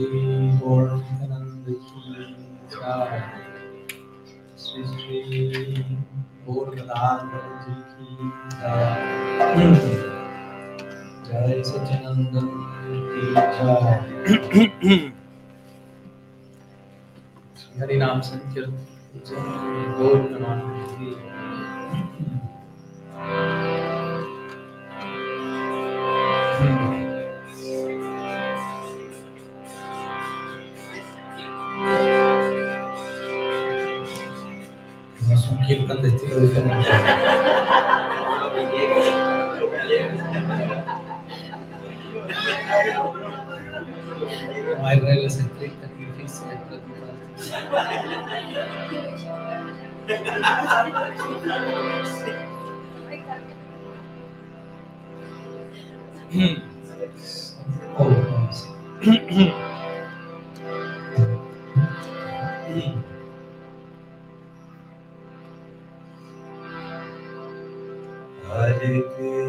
श्री गौरनंद श्री श्री गौर जी की जय। सचिनंदन हरि नाम संकीर्तन। गौर की isso, hum. né? Hum.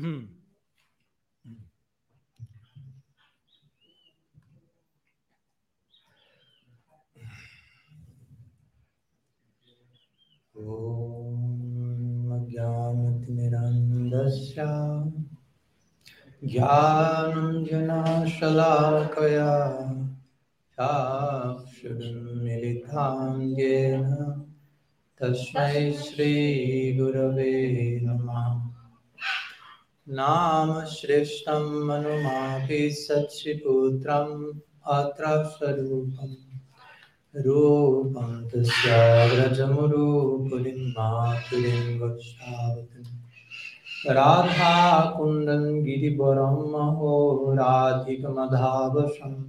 Hmm. ॐ ज्ञानतिमिरन्दस्य ज्ञानञ्जनाशलाकया तस्मै श्रीगुरवे नमः। नाम श्रेष्ठं मनुमापि सच्चिपुत्रम् अत्र स्वरूपम् रूपं तस्य व्रजमुरूपुलिं मातुलिं गिरिवरं महो राधिकमधावशम्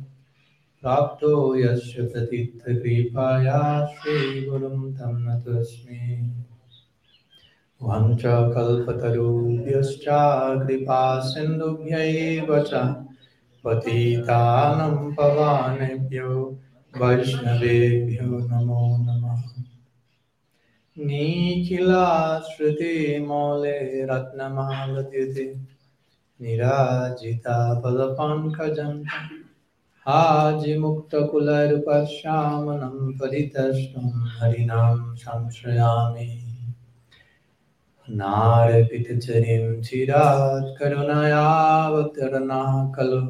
प्राप्तो यस्य प्रतीर्थकृपया श्रीगुरुं तं नतोऽस्मि वञ्चकल्पतरुभ्यश्च कृपा सिन्धुभ्यैव च पतितानं पवानेभ्यो वैष्णवेभ्यो नमो नमः। नीखिलाश्रुतिमौले रत्नमालतीते निराजिता पदपङ्कजम् आजिमुक्तकुलैरुपश्यामनं परितष्टं हरिणां संश्रयामि। नारपितचरीं चिरात् करुणयावतरणा खलु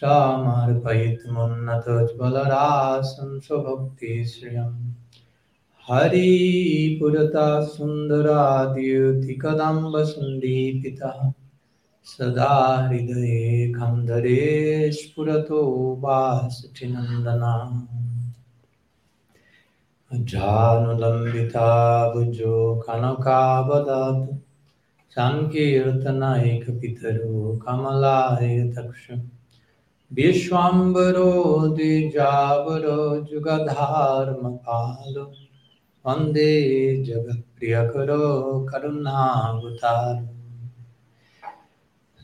समर्पयितुमुन्नतज्वलरासं स्वभक्तिश्रियम् हरिपुरता सुन्दराद्युतिकदम्बसन्दीपितः सदा हृदये खन्दरे स्फुरतो वासचिनन्दना जानुलम्बिता भुजो कनकावदातु सङ्कीर्तनैकपितरो कमलाय दक्ष विश्वाम्बरो द्विजावरो जुगधर्मपालो। वंदे जगत्प्रियकरो करुणावतारो।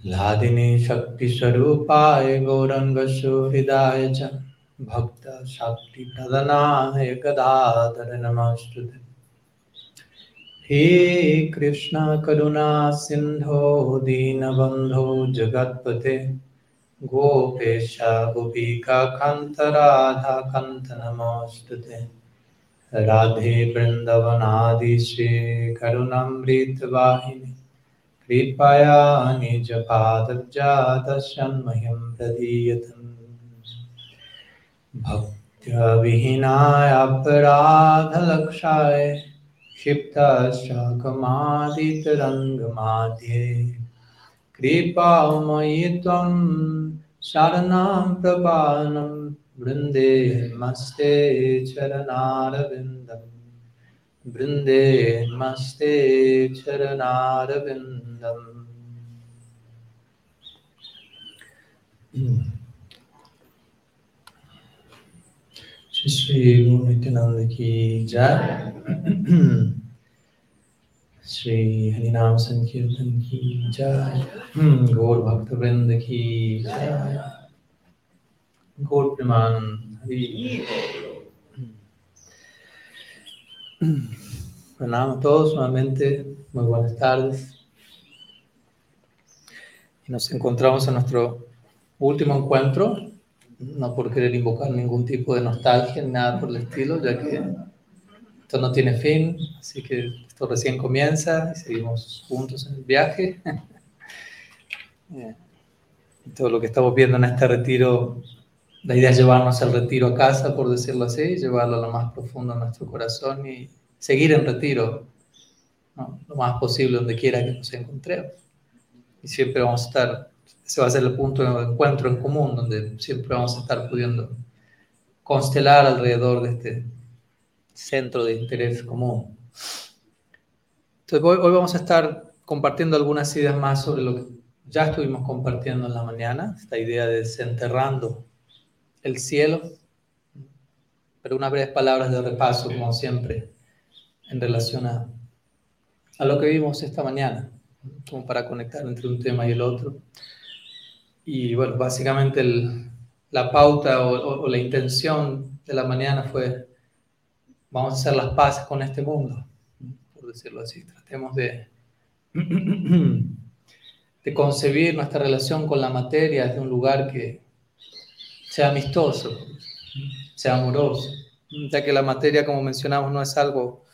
लादिनी शक्तिस्वरूपाय गौरङ्गसुहृदाय च। भक्तशक्तिप्रदनाय गदाधर नमस्तुते हे कृष्ण करुणा सिन्धो दीनबन्धो जगत्पते, गोपेश गोपिकान्त राधाकान्त नमस्तुते राधे वृन्दवनादिशे करुणामृतवाहिनी कृपया निजपादजातशन्मह्यं प्रदीयतम्। भक्त्यविहीनाय अपराधलक्षाय क्षिप्तशाकमादितरङ्गमाध्ये। कृपामयि त्वं शरणां प्रपानं। वृन्दे मस्ते चरणारविन्दम्। वृन्दे मस्ते चरणारविन्दम्। Shri Shri Nityananda Ki Jai Shri Harinam Sankirtan Ki Jai Gaur Bhakta Vrinda Ki Jai Gaur Priman Hari a todos nuevamente, muy buenas tardes. Y nos encontramos en nuestro último encuentro no por querer invocar ningún tipo de nostalgia ni nada por el estilo, ya que esto no tiene fin, así que esto recién comienza y seguimos juntos en el viaje. Todo lo que estamos viendo en este retiro, la idea es llevarnos el retiro a casa, por decirlo así, llevarlo a lo más profundo de nuestro corazón y seguir en retiro lo más posible donde quiera que nos encontremos. Y siempre vamos a estar, ese va a ser el punto de encuentro en común, donde siempre vamos a estar pudiendo constelar alrededor de este centro de interés común. Entonces hoy, hoy vamos a estar compartiendo algunas ideas más sobre lo que ya estuvimos compartiendo en la mañana, esta idea de desenterrando el cielo, pero unas breves palabras de repaso, como siempre, en relación a, a lo que vimos esta mañana, como para conectar entre un tema y el otro. Y bueno, básicamente la pauta o, o, o, la intención de la mañana fue, vamos a hacer las paces con este mundo, por decirlo así. Tratemos de, de concebir nuestra relación con la materia desde un lugar que sea amistoso, sea amoroso, ya que la materia, como mencionamos, no es algo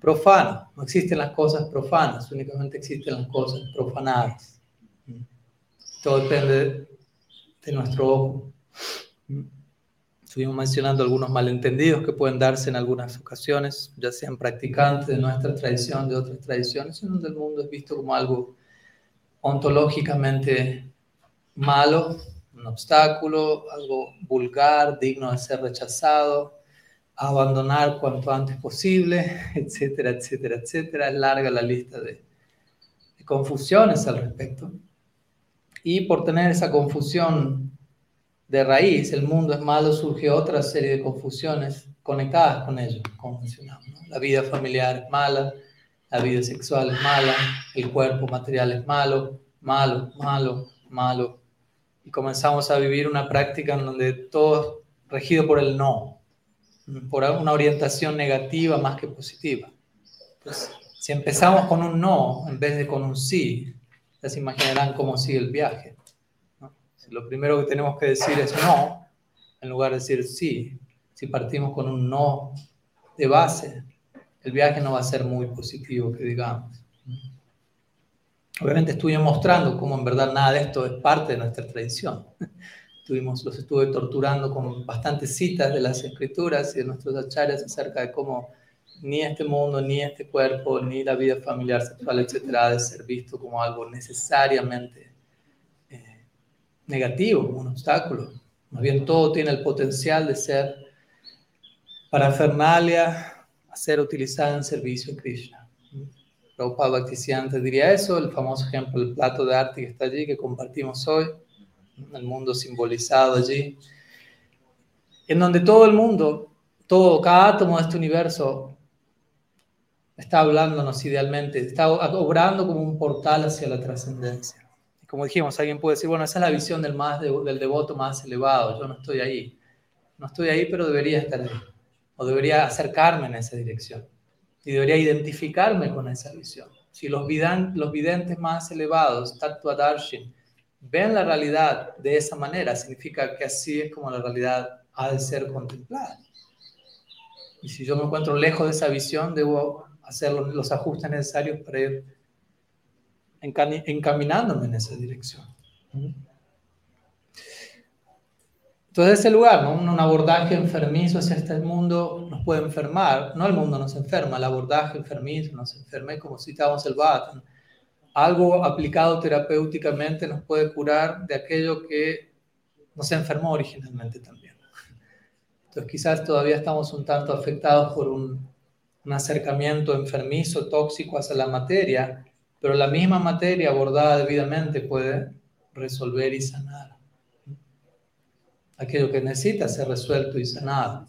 profano, no existen las cosas profanas, únicamente existen las cosas profanadas. Todo depende de nuestro ojo. Estuvimos mencionando algunos malentendidos que pueden darse en algunas ocasiones, ya sean practicantes de nuestra tradición, de otras tradiciones, en donde el mundo es visto como algo ontológicamente malo, un obstáculo, algo vulgar, digno de ser rechazado, abandonar cuanto antes posible, etcétera, etcétera, etcétera. Es larga la lista de, de, confusiones al respecto. Y por tener esa confusión de raíz, el mundo es malo, surge otra serie de confusiones conectadas con ello. La vida familiar es mala, la vida sexual es mala, el cuerpo material es malo, malo, malo, malo, y comenzamos a vivir una práctica en donde todo es regido por el no, por una orientación negativa más que positiva. Entonces, si empezamos con un no en vez de con un sí, ya se imaginarán cómo sigue el viaje. Si lo primero que tenemos que decir es no, en lugar de decir sí, si partimos con un no de base, el viaje no va a ser muy positivo, que digamos. Obviamente estuve mostrando cómo en verdad nada de esto es parte de nuestra tradición. Tuvimos, los estuve torturando con bastantes citas de las escrituras y de nuestros acharyas acerca de cómo ni este mundo, ni este cuerpo, ni la vida familiar, sexual, etcétera, de ser visto como algo necesariamente eh, negativo, un obstáculo. Más bien todo tiene el potencial de ser parafernalia a ser utilizada en servicio a Krishna. Prabhupada Bhaktisiddhanta diría eso, el famoso ejemplo del plato de arte que está allí, que compartimos hoy, el mundo simbolizado allí, en donde todo el mundo, todo, cada átomo de este universo está hablándonos idealmente, está obrando como un portal hacia la trascendencia. Como dijimos, alguien puede decir, bueno, esa es la visión del, más del devoto más elevado, yo no estoy ahí. No estoy ahí, pero debería estar ahí. O debería acercarme en esa dirección. Y debería identificarme con esa visión. Si los, los videntes más elevados, Tattva Darshan, ven la realidad de esa manera, significa que así es como la realidad ha de ser contemplada. Y si yo me encuentro lejos de esa visión, debo hacer los, ajustes necesarios para ir encaminándome en esa dirección. Entonces, ese lugar, ¿no? un abordaje enfermizo hacia este mundo nos puede enfermar. No el mundo nos enferma, el abordaje enfermizo nos enferma, como citamos el Bhattan algo aplicado terapéuticamente nos puede curar de aquello que nos enfermó originalmente también. Entonces quizás todavía estamos un tanto afectados por un, acercamiento enfermizo, tóxico hacia la materia, pero la misma materia abordada debidamente puede resolver y sanar aquello que necesita ser resuelto y sanado.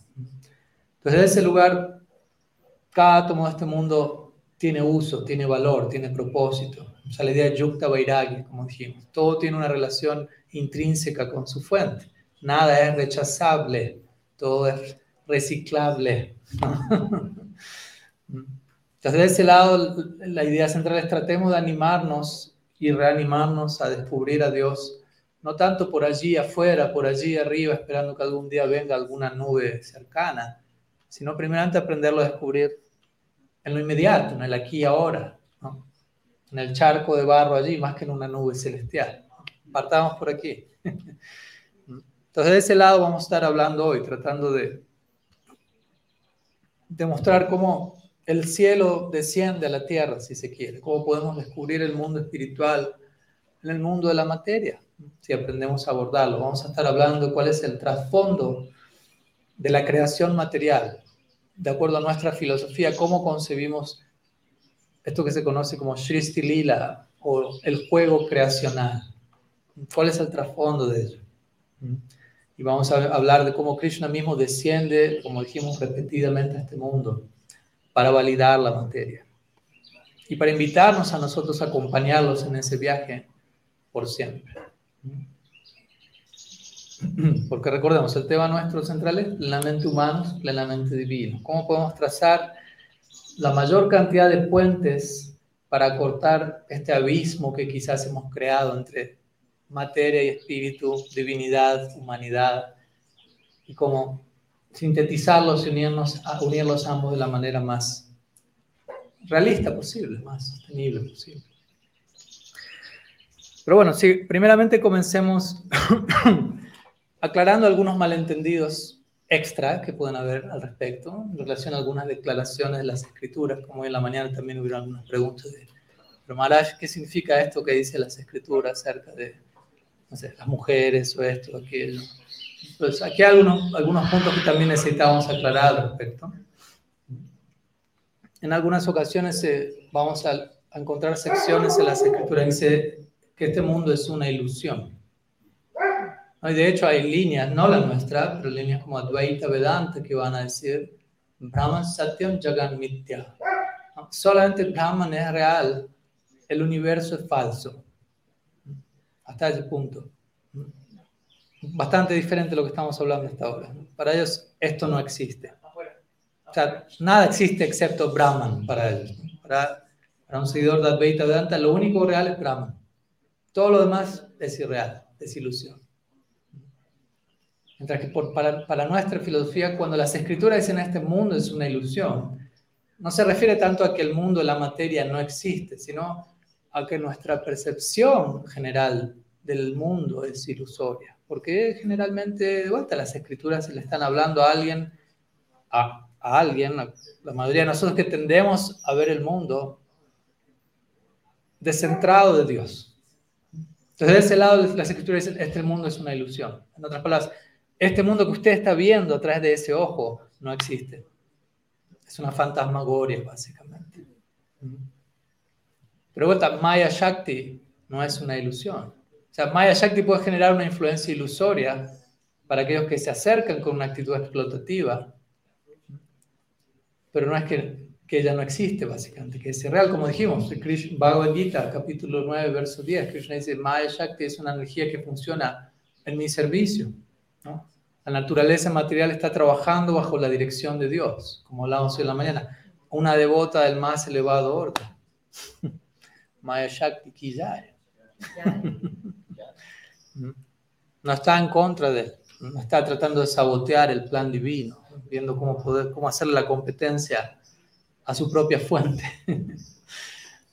Entonces, en ese lugar, cada átomo de este mundo tiene uso, tiene valor, tiene propósito. O sea, la idea de Yukta Vairagya, como dijimos. Todo tiene una relación intrínseca con su fuente. Nada es rechazable, todo es reciclable. Entonces, de ese lado, la idea central es tratemos de animarnos y reanimarnos a descubrir a Dios, no tanto por allí afuera, por allí arriba, esperando que algún día venga alguna nube cercana, sino primeramente aprenderlo a descubrir en lo inmediato, en el aquí y ahora, en el charco de barro allí, más que en una nube celestial. Partamos por aquí. Entonces, de ese lado vamos a estar hablando hoy, tratando de demostrar cómo el cielo desciende a la tierra, si se quiere, cómo podemos descubrir el mundo espiritual en el mundo de la materia, si aprendemos a abordarlo. Vamos a estar hablando cuál es el trasfondo de la creación material, de acuerdo a nuestra filosofía, cómo concebimos esto que se conoce como Shristi Lila o el juego creacional. ¿Cuál es el trasfondo de ello? Y vamos a hablar de cómo Krishna mismo desciende, como dijimos repetidamente, a este mundo para validar la materia y para invitarnos a nosotros a acompañarlos en ese viaje por siempre. Porque recordemos, el tema nuestro central es plenamente humanos, plenamente divinos. ¿Cómo podemos trazar la mayor cantidad de puentes para cortar este abismo que quizás hemos creado entre materia y espíritu, divinidad, humanidad, y cómo sintetizarlos y unirnos, a, unirlos ambos de la manera más realista posible, más sostenible posible. Pero bueno, sí, primeramente comencemos aclarando algunos malentendidos extra que pueden haber al respecto, en relación a algunas declaraciones de las escrituras, como hoy en la mañana también hubo algunas preguntas de, pero Maharaj, ¿qué significa esto que dice las escrituras acerca de, no sé, las mujeres o esto o aquello? Pues aquí hay algunos, algunos puntos que también necesitamos aclarar al respecto. En algunas ocasiones eh, vamos a, a encontrar secciones en las escrituras que dice que este mundo es una ilusión. De hecho, hay líneas, no la nuestra, pero líneas como Advaita Vedanta que van a decir Brahman Satyam Jagan Mitya. Solamente Brahman es real, el universo es falso. Hasta ese punto. Bastante diferente de lo que estamos hablando hasta ahora. Para ellos esto no existe. O sea, nada existe excepto Brahman para ellos. Para, para un seguidor de Advaita Vedanta, lo único real es Brahman. Todo lo demás es irreal, es ilusión. Mientras que para, para, nuestra filosofía, cuando las escrituras dicen este mundo es una ilusión, no se refiere tanto a que el mundo, la materia no existe, sino a que nuestra percepción general del mundo es ilusoria. Porque generalmente, de vuelta, las escrituras le están hablando a alguien, a, a alguien, la mayoría de nosotros que tendemos a ver el mundo descentrado de Dios. Entonces, de ese lado, las escrituras dicen, este mundo es una ilusión. En otras palabras, este mundo que usted está viendo a través de ese ojo no existe. Es una fantasmagoria, básicamente. Pero vuelta, Maya Shakti no es una ilusión. Sea, Maya Shakti puede generar una influencia ilusoria para aquellos que se acercan con una actitud explotativa, pero no es que, que ella no existe, básicamente, que es real, como dijimos, Krishna, Bhagavad Gita, capítulo 9, verso 10, Krishna dice, Maya Shakti es una energía que funciona en mi servicio. La naturaleza material está trabajando bajo la dirección de Dios, como hablábamos hoy en la mañana. Una devota del más elevado orden. Maya Shakti Kiyaya. No está en contra de no está tratando de sabotear el plan divino, viendo cómo, poder, cómo hacer la competencia a su propia fuente.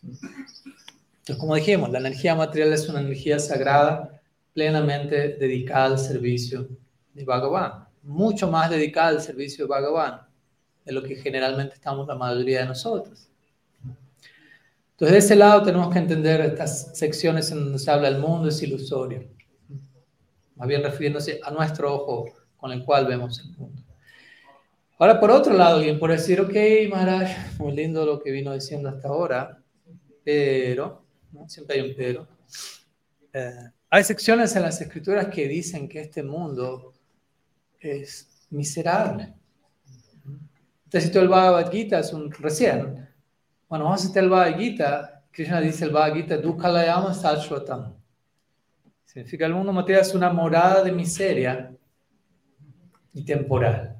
Entonces, como dijimos, la energía material es una energía sagrada plenamente dedicada al servicio de Bhagavan, mucho más dedicada al servicio de Bhagavan de lo que generalmente estamos la mayoría de nosotros. Entonces, de ese lado tenemos que entender estas secciones en donde se habla el mundo es ilusorio, más bien refiriéndose a nuestro ojo con el cual vemos el mundo. Ahora, por otro lado, alguien puede decir, ok, Maharaj, muy lindo lo que vino diciendo hasta ahora, pero, siempre hay un pero, eh, hay secciones en las escrituras que dicen que este mundo es miserable. Entonces, si el Bhagavad Gita es un recién. Bueno, vamos a citar el Bhagavad Gita. Krishna dice el Bhagavad Gita, Dukhalayama Sashvatam. Significa el mundo material es una morada de miseria y temporal.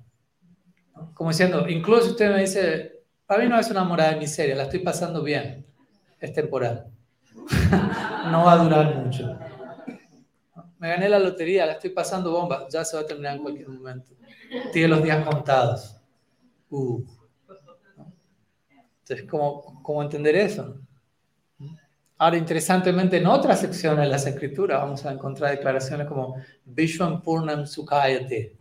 Como diciendo, incluso usted me dice, para mí no es una morada de miseria, la estoy pasando bien, es temporal. no va a durar mucho me gané la lotería, la estoy pasando bomba, ya se va a terminar en cualquier momento. Tiene los días contados. Uh. Entonces, ¿cómo, ¿cómo entender eso? Ahora, interesantemente, en otras secciones de las escrituras vamos a encontrar declaraciones como Vishwan Purnam Sukhayate.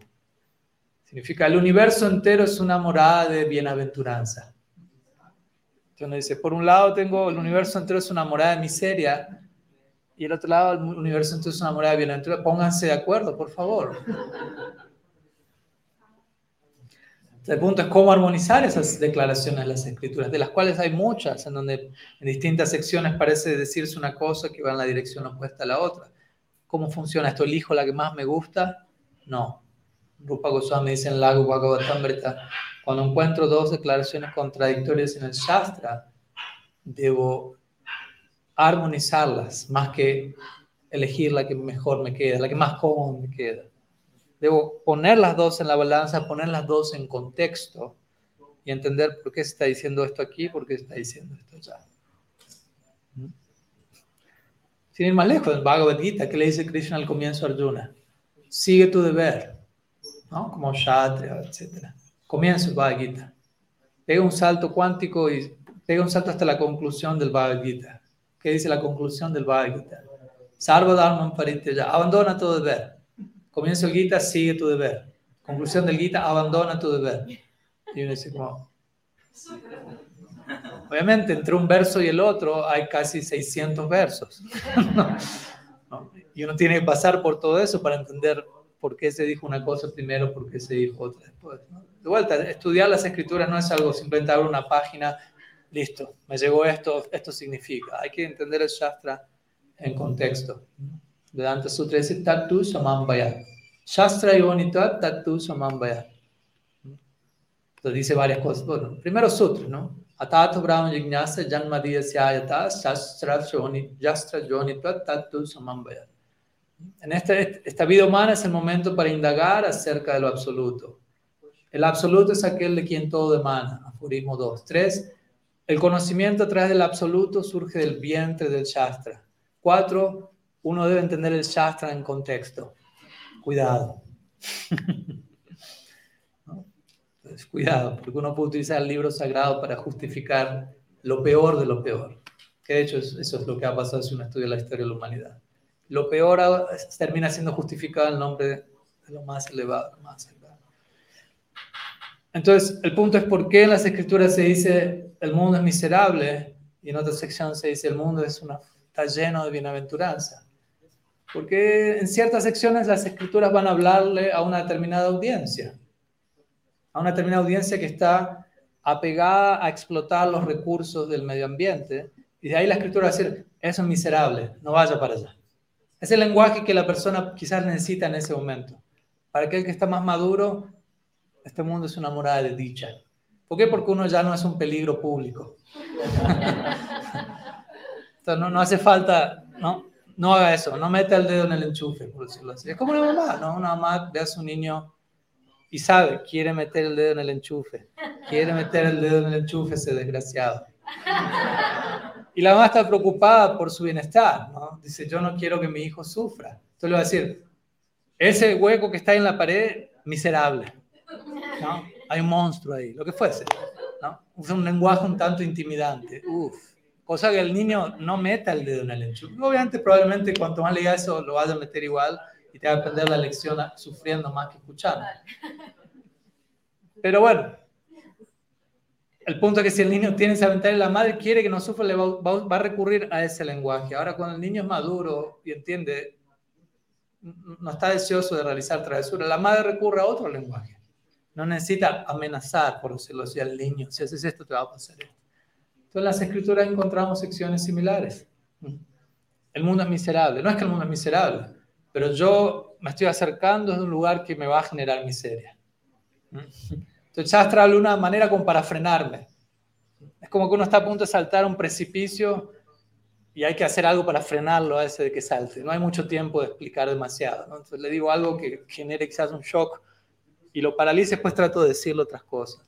Significa el universo entero es una morada de bienaventuranza. Entonces dice, por un lado tengo el universo entero es una morada de miseria, y el otro lado, el universo entonces es una morada de bienaventuranza. Pónganse de acuerdo, por favor. El punto es cómo armonizar esas declaraciones de las escrituras, de las cuales hay muchas, en donde en distintas secciones parece decirse una cosa que va en la dirección opuesta a la otra. ¿Cómo funciona esto? ¿Elijo la que más me gusta? No. Rupa Goswami dice en Lago Bhagavatamrita, cuando encuentro dos declaraciones contradictorias en el Shastra, debo armonizarlas más que elegir la que mejor me queda, la que más cómodo me queda. Debo poner las dos en la balanza, poner las dos en contexto y entender por qué se está diciendo esto aquí, por qué se está diciendo esto allá. ¿Mm? Sin ir más lejos, el Bhagavad Gita, que le dice Krishna al comienzo a Arjuna, sigue tu deber, ¿no? como Kshatriya, etc. Comienza el Bhagavad Gita. Pega un salto cuántico y pega un salto hasta la conclusión del Bhagavad Gita que dice la conclusión del Bhagavad Gita. Sarva Dharma Parityaja, abandona tu deber. Comienza el Gita, sigue tu deber. Conclusión del Gita, abandona tu deber. Y uno dice como... Obviamente, entre un verso y el otro hay casi 600 versos. Y uno tiene que pasar por todo eso para entender por qué se dijo una cosa primero, por qué se dijo otra después. De vuelta, estudiar las escrituras no es algo simplemente abrir una página listo, me llegó esto, esto significa. Hay que entender el Shastra en contexto. Vedanta Sutra dice Tatu Samambhaya. Shastra Yonita Tatu Samambhaya. Entonces dice varias cosas. Bueno, primero Sutra, ¿no? Atato Brahma Jignasa Janmadiya Syayata Shastra Yonita Tatu Samambhaya. En este, esta vida humana es el momento para indagar acerca de lo absoluto. El absoluto es aquel de quien todo emana. Aforismo 2. 3. El conocimiento a través del absoluto surge del vientre del Shastra. 4. Uno debe entender el Shastra en contexto. Cuidado. cuidado, porque uno puede utilizar el libro sagrado para justificar lo peor de lo peor. Que de hecho eso es lo que ha pasado si uno estudia la historia de la humanidad. Lo peor termina siendo justificado en nombre de lo más elevado, más elevado. Entonces, el punto es por qué en las escrituras se dice el mundo es miserable y en otra sección se dice el mundo es una, está lleno de bienaventuranza. Porque en ciertas secciones las escrituras van a hablarle a una determinada audiencia a una determinada audiencia que está apegada a explotar los recursos del medio ambiente. Y de ahí la escritura va a decir, eso es miserable, no vaya para allá. Es el lenguaje que la persona quizás necesita en ese momento. Para aquel que está más maduro, este mundo es una morada de dicha. ¿Por qué? Porque uno ya no es un peligro público. Entonces no, no hace falta, ¿no? No haga eso, no meta el dedo en el enchufe, por decirlo así. Es como una mamá, ¿no? Una mamá ve a su niño y sabe, quiere meter el dedo en el enchufe, quiere meter el dedo en el enchufe ese desgraciado. Y la mamá está preocupada por su bienestar, ¿no? Dice, yo no quiero que mi hijo sufra. Entonces le va a decir, ese hueco que está en la pared, miserable, ¿no? Hay un monstruo ahí, lo que fuese, ¿no? Usa un lenguaje un tanto intimidante, Uf. Cosa que el niño no meta el dedo en el enchufe. Obviamente, probablemente cuanto más le diga eso, lo vaya a meter igual, y te va a aprender la lección sufriendo más que escuchando. Pero bueno, el punto es que si el niño tiene esa ventaja y la madre quiere que no sufra, le va, a recurrir a ese lenguaje. Ahora, cuando el niño es maduro y entiende, no está deseoso de realizar travesuras, la madre recurre a otro lenguaje. No necesita amenazar, por decirlo así, al niño. Si haces esto, te va a pasar esto. Entonces, en las escrituras encontramos secciones similares. El mundo es miserable. No es que el mundo es miserable pero yo me estoy acercando de un lugar que me va a generar miseria. Entonces Shastra habla una manera como para frenarme. Es como que uno está a punto de saltar un precipicio y hay que hacer algo para frenarlo a ese de que salte. No hay mucho tiempo de explicar demasiado. Entonces le digo algo que genere quizás un shock y lo paralice, después trato de decirle otras cosas.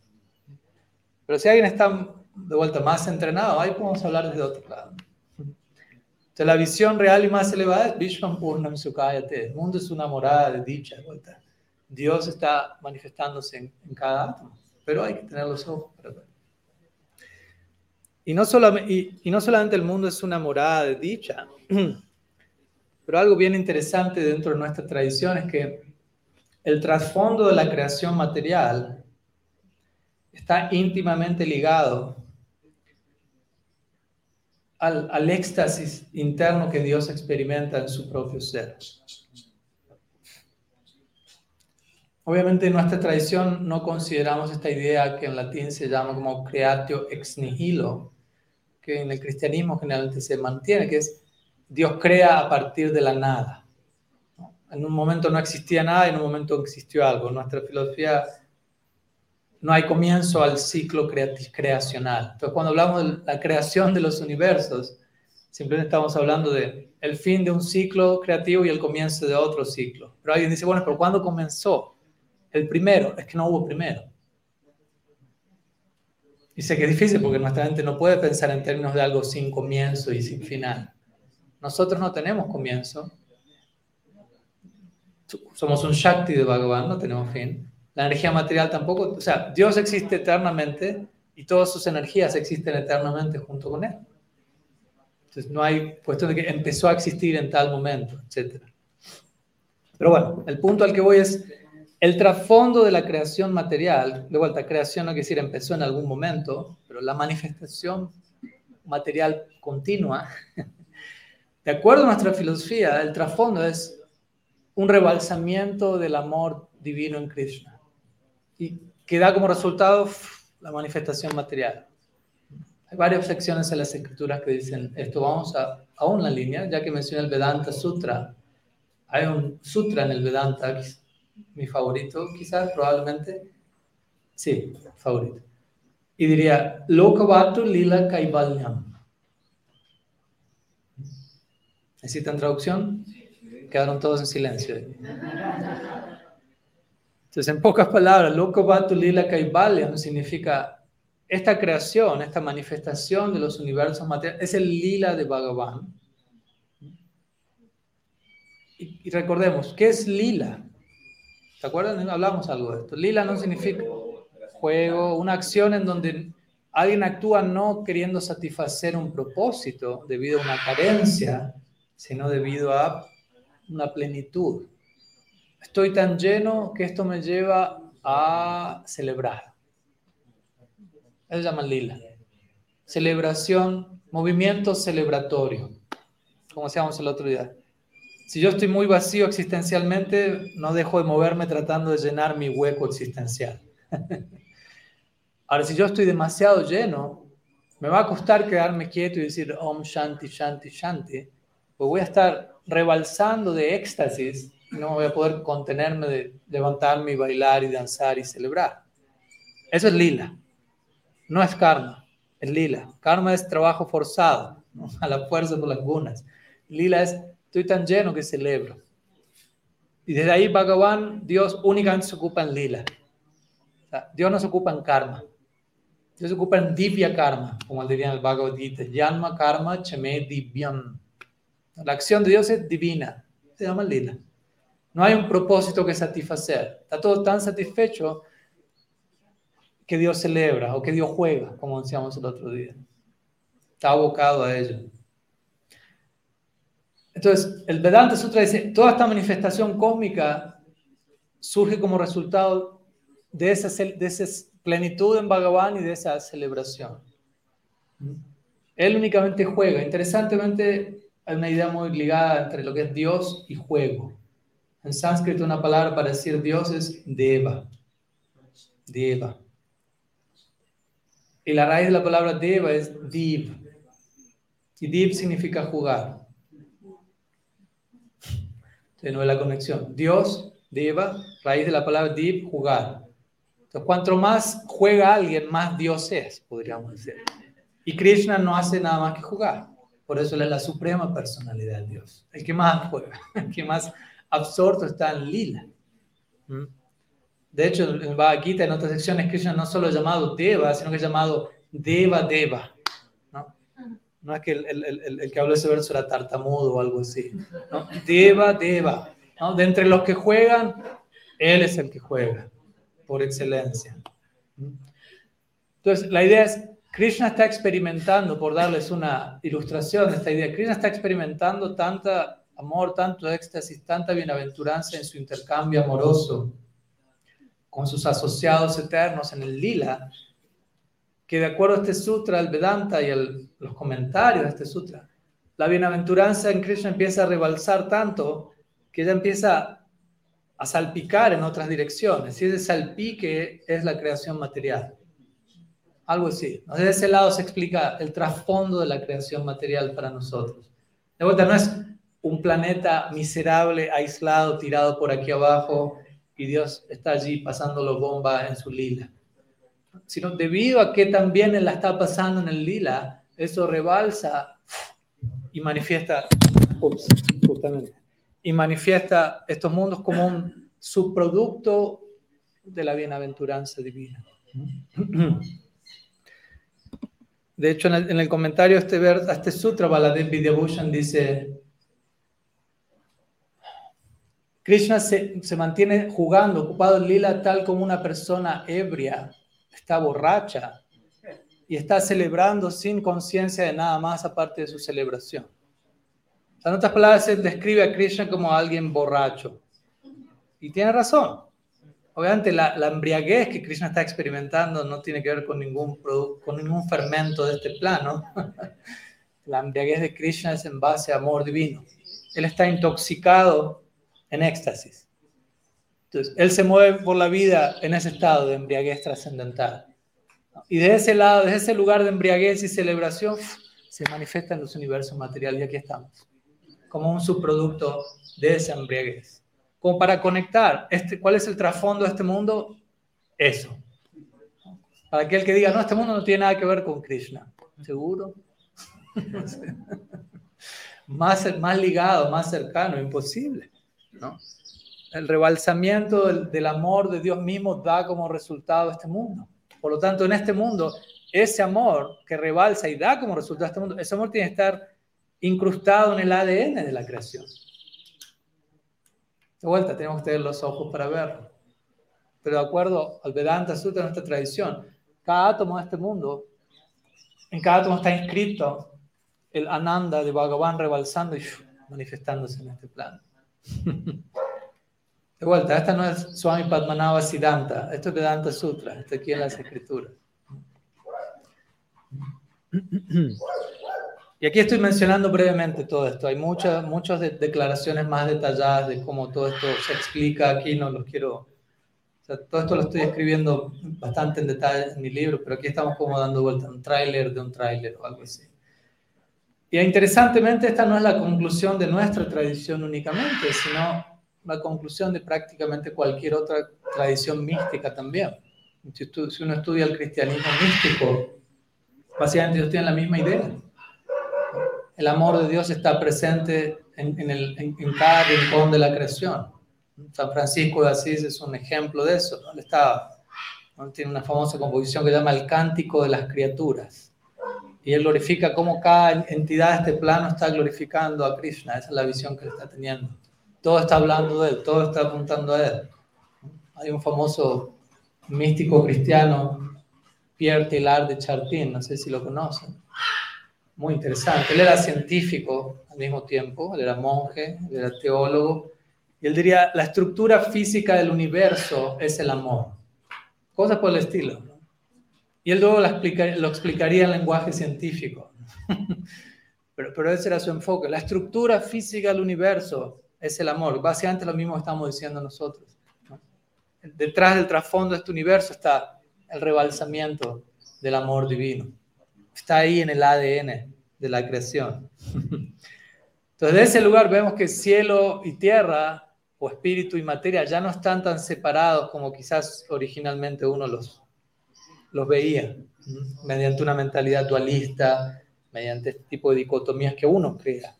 Pero si alguien está de vuelta más entrenado, ahí podemos hablar desde otro lado. Entonces, la visión real y más elevada es Vishwan Purnam Sukayate. El mundo es una morada de dicha. Dios está manifestándose en, cada átomo, pero hay que tener los ojos para ver. Y no, solamente, y no solamente el mundo es una morada de dicha, pero algo bien interesante dentro de nuestra tradición es que el trasfondo de la creación material está íntimamente ligado al, éxtasis interno que Dios experimenta en su propio ser. Obviamente en nuestra tradición no consideramos esta idea que en latín se llama como creatio ex nihilo, que en el cristianismo generalmente se mantiene, que es Dios crea a partir de la nada. En un momento no existía nada y en un momento existió algo. Nuestra filosofía no hay comienzo al ciclo creacional. Entonces, cuando hablamos de la creación de los universos, simplemente estamos hablando de el fin de un ciclo creativo y el comienzo de otro ciclo. Pero alguien dice, bueno, pero ¿cuándo comenzó? El primero, es que no hubo primero. Y sé que es difícil porque nuestra mente no puede pensar en términos de algo sin comienzo y sin final. Nosotros no tenemos comienzo. Somos un Shakti de Bhagavan, no tenemos fin la energía material tampoco, o sea, Dios existe eternamente y todas sus energías existen eternamente junto con Él. Entonces no hay cuestión de que empezó a existir en tal momento, etc. Pero bueno, el punto al que voy es el trasfondo de la creación material, de vuelta, creación no quiere decir empezó en algún momento, pero la manifestación material continua, de acuerdo a nuestra filosofía, el trasfondo es un rebalsamiento del amor divino en Krishna y que da como resultado la manifestación material. Hay varias secciones en las escrituras que dicen esto. Vamos a, a una línea, ya que mencioné el Vedanta Sutra. Hay un sutra en el Vedanta, mi favorito, quizás, probablemente. Sí, favorito. Y diría, Lokavatu Lila Kaivalyam. ¿Necesitan traducción? quedaron todos en silencio. Entonces, en pocas palabras, Lokavatu Lila Kaibalyam significa esta creación, esta manifestación de los universos materiales, es el lila de Bhagavan. Y, recordemos, ¿qué es lila? ¿Se acuerdan? Hablamos algo de esto. Lila no significa juego, una acción en donde alguien actúa no queriendo satisfacer un propósito debido a una carencia, sino debido a una plenitud. Estoy tan lleno que esto me lleva a celebrar. Eso se llama lila. Celebración, movimiento celebratorio, como decíamos el otro día. Si yo estoy muy vacío existencialmente, no dejo de moverme tratando de llenar mi hueco existencial. Ahora, si yo estoy demasiado lleno, me va a costar quedarme quieto y decir Om Shanti, Shanti, Shanti, pues voy a estar rebalsando de éxtasis no voy a poder contenerme de levantarme y bailar y danzar y celebrar. Eso es lila, no es karma, es lila. Karma es trabajo forzado, a la fuerza por las gunas. Lila es estoy tan lleno que celebro. Y desde ahí Bhagavan, Dios únicamente se ocupa en lila. Dios no se ocupa en karma. Dios se ocupa en divya karma, como diría el Bhagavad Gita. Yanma karma chame divyam. La acción de Dios es divina. Se llama lila. No hay un propósito que satisfacer. Está todo tan satisfecho que Dios celebra o que Dios juega, como decíamos el otro día. Está abocado a ello. Entonces, el Vedanta Sutra dice, toda esta manifestación cósmica surge como resultado de esa, de esa plenitud en Bhagavan y de esa celebración. Él únicamente juega. Interesantemente, hay una idea muy ligada entre lo que es Dios y juego. En sánscrito una palabra para decir Dios es Deva. Deva. Y la raíz de la palabra Deva es Div. Y Div significa jugar nuevo la conexión. Dios, Deva, raíz de la palabra Div, jugar. Entonces, cuanto más juega alguien, más Dios es, podríamos decir. Y Krishna no hace nada más que jugar. Por eso él es la suprema personalidad de Dios. El que más juega, el que más absorto está en lila. ¿Mm? De hecho, en Bhagavad Gita, en otras secciones, Krishna no solo llamado Deva, sino que es llamado Deva Deva. No es que el, el, el, que habló ese verso era tartamudo o algo así. ¿no? Deva, Deva. ¿no? De entre los que juegan, él es el que juega, por excelencia. Entonces, la idea es, Krishna está experimentando, por darles una ilustración de esta idea, Krishna está experimentando tanta amor, tanto éxtasis, tanta bienaventuranza en su intercambio amoroso con sus asociados eternos en el lila, que de acuerdo a este sutra, el Vedanta y los comentarios de este sutra, la bienaventuranza en Krishna empieza a rebalsar tanto que ella empieza a salpicar en otras direcciones. Y ese salpique es la creación material. Algo así. Desde ese lado se explica el trasfondo de la creación material para nosotros. De vuelta, no es un planeta miserable, aislado, tirado por aquí abajo, y Dios está allí pasándolo bomba en su lila sino debido a que también él la está pasando en el lila, eso rebalsa y manifiesta, y manifiesta estos mundos como un subproducto de la bienaventuranza divina. De hecho, en el, comentario este, este sutra, Baladev Vidyabhushan dice, Krishna se, se, mantiene jugando, ocupado en lila, tal como una persona ebria está borracha y está celebrando sin conciencia de nada más aparte de su celebración. en otras palabras, él describe a Krishna como alguien borracho. Y tiene razón. Obviamente la, la, embriaguez que Krishna está experimentando no tiene que ver con ningún, con ningún fermento de este plano. la embriaguez de Krishna es en base a amor divino. Él está intoxicado en éxtasis. Entonces, él se mueve por la vida en ese estado de embriaguez trascendental. Y de ese lado, de ese lugar de embriaguez y celebración, se manifiesta en los universos materiales. Y aquí estamos, como un subproducto de esa embriaguez. Como para conectar, este, ¿cuál es el trasfondo de este mundo? Eso. Para aquel que diga, no, este mundo no tiene nada que ver con Krishna. ¿Seguro? más, más ligado, más cercano, imposible. El rebalsamiento del, amor de Dios mismo da como resultado este mundo. Por lo tanto, en este mundo, ese amor que rebalsa y da como resultado este mundo, ese amor tiene que estar incrustado en el ADN de la creación. De vuelta, tenemos que tener los ojos para verlo. Pero de acuerdo al Vedanta Sutra, nuestra tradición, cada átomo de este mundo, en cada átomo está inscrito el Ananda de Bhagavan rebalsando y manifestándose en este plano. De vuelta, esta no es Swami Padmanabha Siddhanta, esto es Vedanta Sutra, esto aquí en las escrituras. Y aquí estoy mencionando brevemente todo esto. Hay muchas, muchas declaraciones más detalladas de cómo todo esto se explica aquí, no los quiero... todo esto lo estoy escribiendo bastante en detalle en mi libro, pero aquí estamos como dando vuelta un tráiler de un tráiler o algo así. Y interesantemente, esta no es la conclusión de nuestra tradición únicamente, sino la conclusión de prácticamente cualquier otra tradición mística también. Si, uno estudia el cristianismo místico, básicamente ellos tienen la misma idea. El amor de Dios está presente en, cada rincón de la creación. San Francisco de Asís es un ejemplo de eso. Él está, tiene una famosa composición que llama El Cántico de las Criaturas. Y él glorifica cómo cada entidad de este plano está glorificando a Krishna. Esa es la visión que él está teniendo. Todo está hablando de él, todo está apuntando a él. Hay un famoso místico cristiano, Pierre Teilhard de Charpin, no sé si lo conocen. Muy interesante. Él era científico al mismo tiempo, él era monje, él era teólogo, y él diría, la estructura física del universo es el amor. Cosas por el estilo. Y él luego lo, explicaría en lenguaje científico. pero, ese era su enfoque. La estructura física del universo es el amor. Básicamente lo mismo estamos diciendo nosotros. Detrás del trasfondo de este universo está el rebalsamiento del amor divino. Está ahí en el ADN de la creación. Entonces, de ese lugar vemos que cielo y tierra, o espíritu y materia, ya no están tan separados como quizás originalmente uno los, los veía, mediante una mentalidad dualista, mediante este tipo de dicotomías que uno crea.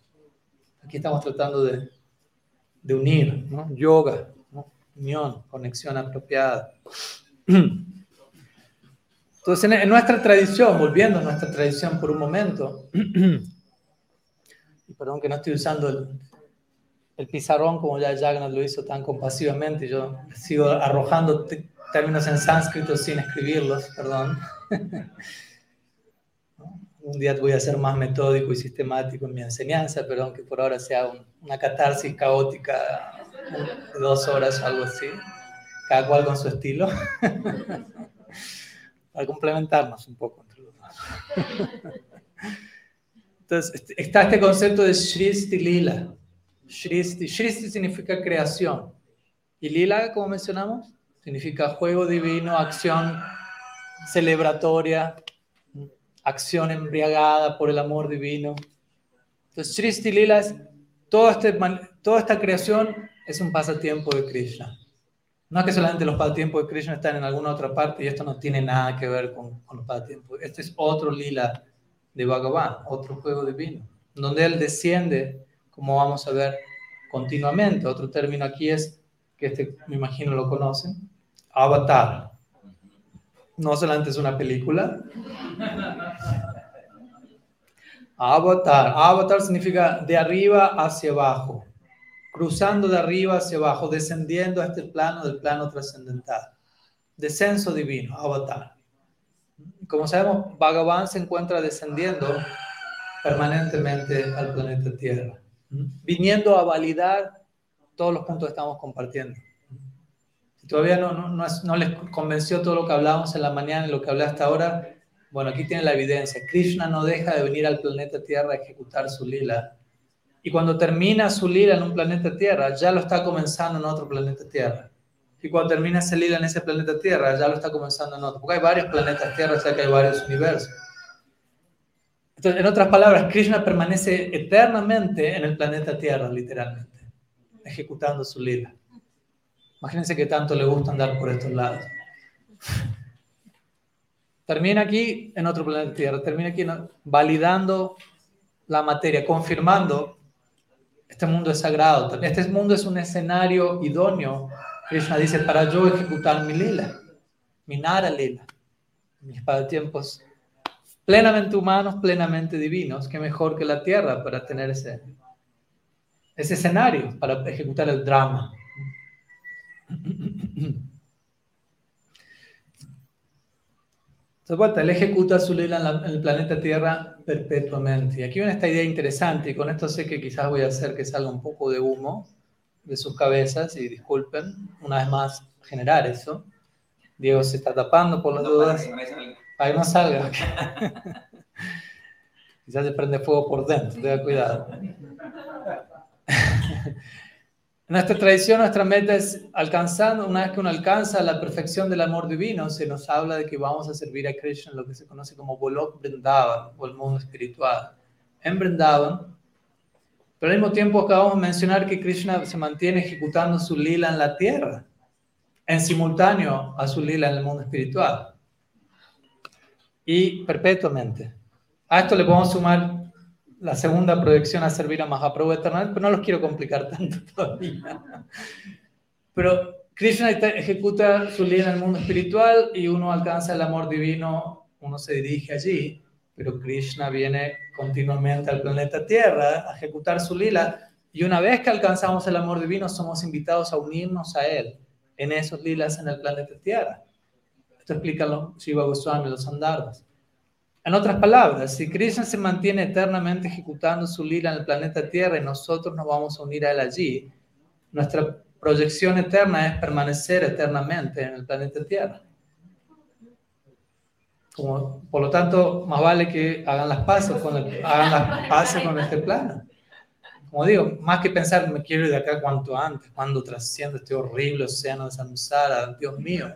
Aquí estamos tratando de unir, ¿no? yoga, unión, conexión apropiada. Entonces, en, nuestra tradición, volviendo a nuestra tradición por un momento, y perdón que no estoy usando el, el pizarrón como ya Jagannath lo hizo tan compasivamente, yo sigo arrojando términos en sánscrito sin escribirlos, perdón. un día voy a ser más metódico y sistemático en mi enseñanza, pero aunque por ahora sea una catarsis caótica de dos horas o algo así, cada cual con su estilo, para complementarnos un poco entre los dos. Entonces, este, está este concepto de Shristi Lila. Shristi, Shristi significa creación. Y Lila, como mencionamos, significa juego divino, acción celebratoria, acción embriagada por el amor divino. Entonces, Sristi Lila es, todo este, toda esta creación es un pasatiempo de Krishna. No es que solamente los pasatiempos de Krishna están en alguna otra parte y esto no tiene nada que ver con, con los pasatiempos. Este es otro lila de Bhagavan, otro juego divino, donde él desciende, como vamos a ver continuamente. Otro término aquí es, que este me imagino lo conocen, avatar no solamente es una película. Avatar. Avatar significa de arriba hacia abajo, cruzando de arriba hacia abajo, descendiendo a este plano del plano trascendental. Descenso divino, avatar. Como sabemos, Bhagavan se encuentra descendiendo permanentemente al planeta Tierra, viniendo a validar todos los puntos que estamos compartiendo todavía no, no, no, les convenció todo lo que hablábamos en la mañana y lo que hablé hasta ahora, bueno, aquí tienen la evidencia. Krishna no deja de venir al planeta Tierra a ejecutar su lila. Y cuando termina su lila en un planeta Tierra, ya lo está comenzando en otro planeta Tierra. Y cuando termina ese lila en ese planeta Tierra, ya lo está comenzando en otro. Porque hay varios planetas Tierra, o sea que hay varios universos. Entonces, en otras palabras, Krishna permanece eternamente en el planeta Tierra, literalmente, ejecutando su lila. Imagínense que tanto le gusta andar por estos lados. Termina aquí en otro planeta Tierra, termina aquí validando la materia, confirmando este mundo es sagrado. Este mundo es un escenario idóneo, Krishna dice, para yo ejecutar mi lila, mi nara lila, mis tiempos plenamente humanos, plenamente divinos, que mejor que la tierra para tener ese, ese escenario, para ejecutar el drama. De vuelta, él ejecuta su lila en, el planeta Tierra perpetuamente. Y aquí viene esta idea interesante, y con esto sé que quizás voy a hacer que salga un poco de humo de sus cabezas, y disculpen, una vez más, generar eso. Diego se está tapando por las dudas. Para que no salga. quizás se prende fuego por dentro, tenga cuidado. En nuestra tradición, nuestra meta es alcanzando, una vez que uno alcanza la perfección del amor divino, se nos habla de que vamos a servir a Krishna en lo que se conoce como Bolok Vrindavan o el mundo espiritual. En Vrindavan, pero al mismo tiempo acabamos de mencionar que Krishna se mantiene ejecutando su lila en la tierra, en simultáneo a su lila en el mundo espiritual. Y perpetuamente. A esto le podemos sumar la segunda proyección a servir a Mahaprabhu Eternal, pero no los quiero complicar tanto todavía. Pero Krishna ejecuta su línea en el mundo espiritual y uno alcanza el amor divino, uno se dirige allí, pero Krishna viene continuamente al planeta Tierra a ejecutar su lila y una vez que alcanzamos el amor divino somos invitados a unirnos a él en esos lilas en el planeta Tierra. Esto explica Shiva Goswami, los Andardas. En otras palabras, si Krishna se mantiene eternamente ejecutando su lila en el planeta Tierra y nosotros nos vamos a unir a él allí, nuestra proyección eterna es permanecer eternamente en el planeta Tierra. por lo tanto, más vale que hagan las paces con, hagan las paces con este plano. Como digo, más que pensar, me quiero ir de acá cuanto antes, cuando trasciendo este horrible océano de samsara, Dios mío.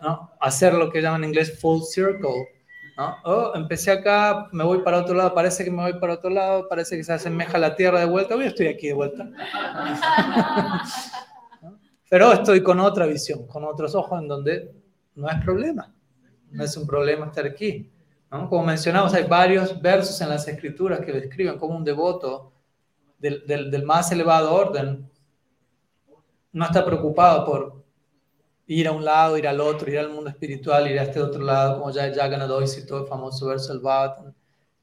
¿no? Hacer lo que llaman en inglés full circle, Oh, empecé acá, me voy para otro lado, parece que me voy para otro lado, parece que se asemeja la tierra de vuelta, hoy estoy aquí de vuelta. Pero estoy con otra visión, con otros ojos en donde no es problema, no es un problema estar aquí. Como mencionamos, hay varios versos en las escrituras que describen como un devoto del, del, del más elevado orden no está preocupado por ir a un lado, ir al otro, ir al mundo espiritual, ir a este otro lado, como ya Jagannath citó el famoso verso del Bhagavatam,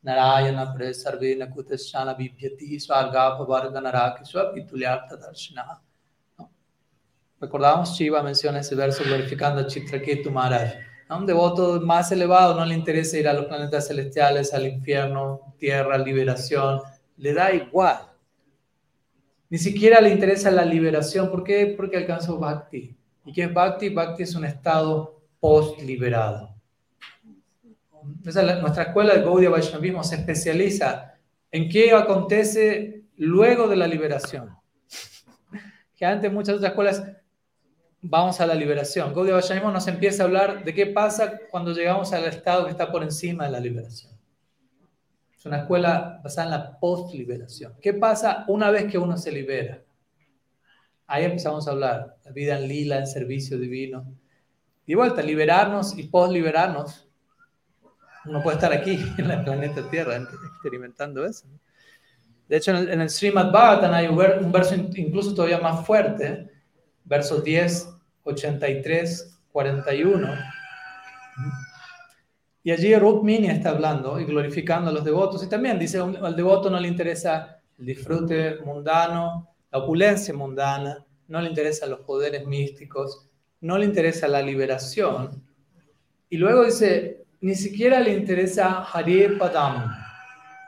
Narayana Presarvena Kuteshana Vibhyati Swargapa Varga Narakiswa Pitulyartha Darshana. Recordamos, Shiva menciona ese verso glorificando a Chitraketu Maharaj. A un devoto más elevado no le interesa ir a los planetas celestiales, al infierno, tierra, liberación, le da igual. Ni siquiera le interesa la liberación. ¿Por qué? Porque alcanzó Bhakti. ¿Y qué es Bhakti? Bhakti es un estado post-liberado. nuestra escuela de Gaudiya Vaishnavismo se especializa en qué acontece luego de la liberación. Que antes muchas otras escuelas vamos a la liberación. Gaudiya Vaishnavismo nos empieza a hablar de qué pasa cuando llegamos al estado que está por encima de la liberación. Es una escuela basada en la post-liberación. ¿Qué pasa una vez que uno se libera? Ahí empezamos a hablar, la vida en lila, en servicio divino. Y vuelta, liberarnos y post-liberarnos. Uno puede estar aquí en el planeta Tierra experimentando eso. De hecho, en el, en Srimad Bhagavatam hay un verso incluso todavía más fuerte, versos 10, 83, 41. Y allí Rukmini está hablando y glorificando a los devotos. Y también dice, al devoto no le interesa el disfrute mundano, la opulencia mundana, no le interesan los poderes místicos, no le interesa la liberación. Y luego dice, ni siquiera le interesa Hare Padam,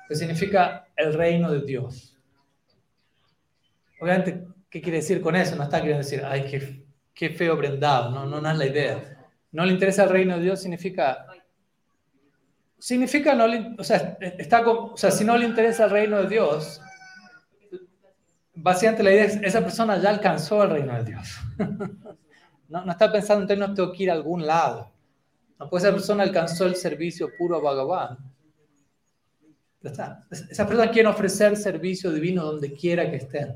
que significa el reino de Dios. Obviamente, ¿qué quiere decir con eso? No está queriendo decir, ay, qué, qué feo prendado, no, no, es la idea. No le interesa el reino de Dios significa significa no le, o sea, está o sea, si no le interesa el reino de Dios, básicamente la idea es, esa persona ya alcanzó el reino de Dios. no, no, está pensando en términos tengo que ir a algún lado. No, pues esa persona alcanzó el servicio puro a Bhagavan. Esa persona quiere ofrecer servicio divino donde quiera que estén.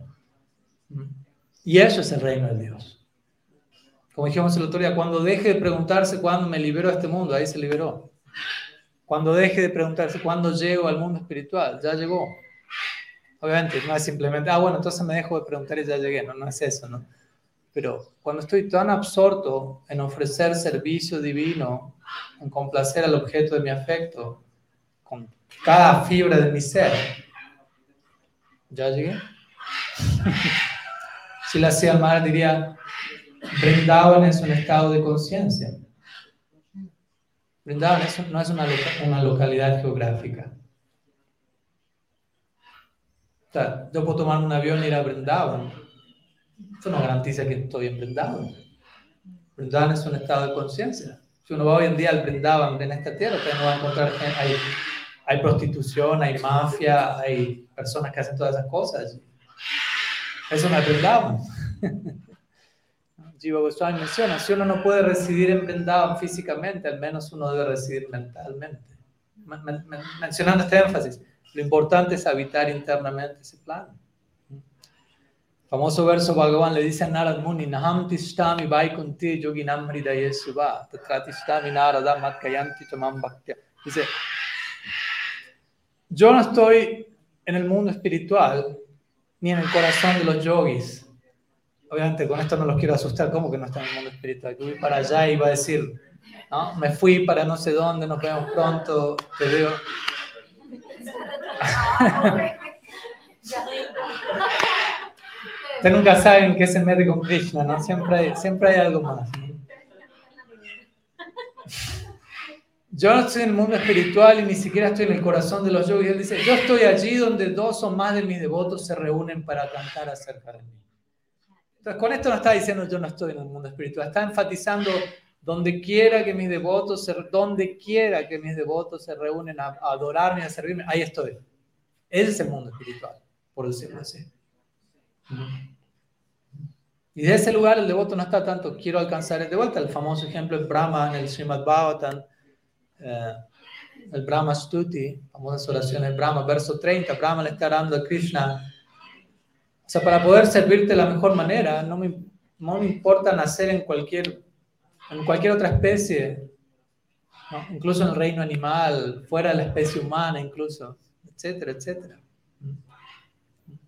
Y eso es el reino de Dios. Como dijimos el otro día, cuando deje de preguntarse cuándo me libero de este mundo, ahí se liberó. Cuando deje de preguntarse cuándo llego al mundo espiritual, ya llegó. Obviamente, no es simplemente, ah, bueno, entonces me dejo de preguntar y ya llegué, no, no es eso, ¿no? Pero cuando estoy tan absorto en ofrecer servicio divino, en complacer al objeto de mi afecto, con cada fibra de mi ser, ¿ya llegué? si la hacía mal, diría, Brindavan es un estado de conciencia. Brindavan no es una, una localidad geográfica. O sea, yo puedo tomar un avión e ir a Brindavan eso no garantiza que estoy en Brindavan. Brindavan es un estado de conciencia. Si uno va hoy en día al Brindavan en esta tierra, usted no va a encontrar gente, hay, hay prostitución, hay mafia, hay personas que hacen todas esas cosas. Eso no es Brindavan. Jiva Goswami menciona, si uno no puede residir en Brindavan físicamente, al menos uno debe residir mentalmente. mencionando este énfasis, lo importante es habitar internamente ese plano. Famoso verso Bhagavan le dice a Narad Muni, Naham tishtami vaikunti yoginam hridaye subha, tatra tishtami narada matkayanti chamam bhaktya. Dice, yo no estoy en el mundo espiritual ni en el corazón de los yogis. Obviamente con esto no los quiero asustar, ¿cómo que no está en el mundo espiritual? Yo voy para allá y iba a decir, ¿no? me fui para no sé dónde, nos vemos pronto, te veo. Ustedes nunca saben qué se mete con Krishna, ¿no? Siempre hay, siempre hay algo más. Yo no estoy en el mundo espiritual y ni siquiera estoy en el corazón de los yogis. Él dice, yo estoy allí donde dos o más de mis devotos se reúnen para cantar acerca de mí. Entonces, con esto no está diciendo yo no estoy en el mundo espiritual, está enfatizando donde quiera que mis devotos, se, donde quiera que mis devotos se reúnen a, a adorarme, a servirme, ahí estoy. Ese es el mundo espiritual, por decirlo así. Y de ese lugar el devoto no está tanto, quiero alcanzar de vuelta. El famoso ejemplo es Brahma en el Srimad Bhavatan, eh, el Brahma Stuti, famosas oraciones Brahma, verso 30. Brahma le está dando a Krishna. O sea, para poder servirte de la mejor manera, no me, no me importa nacer en cualquier, en cualquier otra especie, incluso en el reino animal, fuera de la especie humana, incluso, etcétera, etcétera.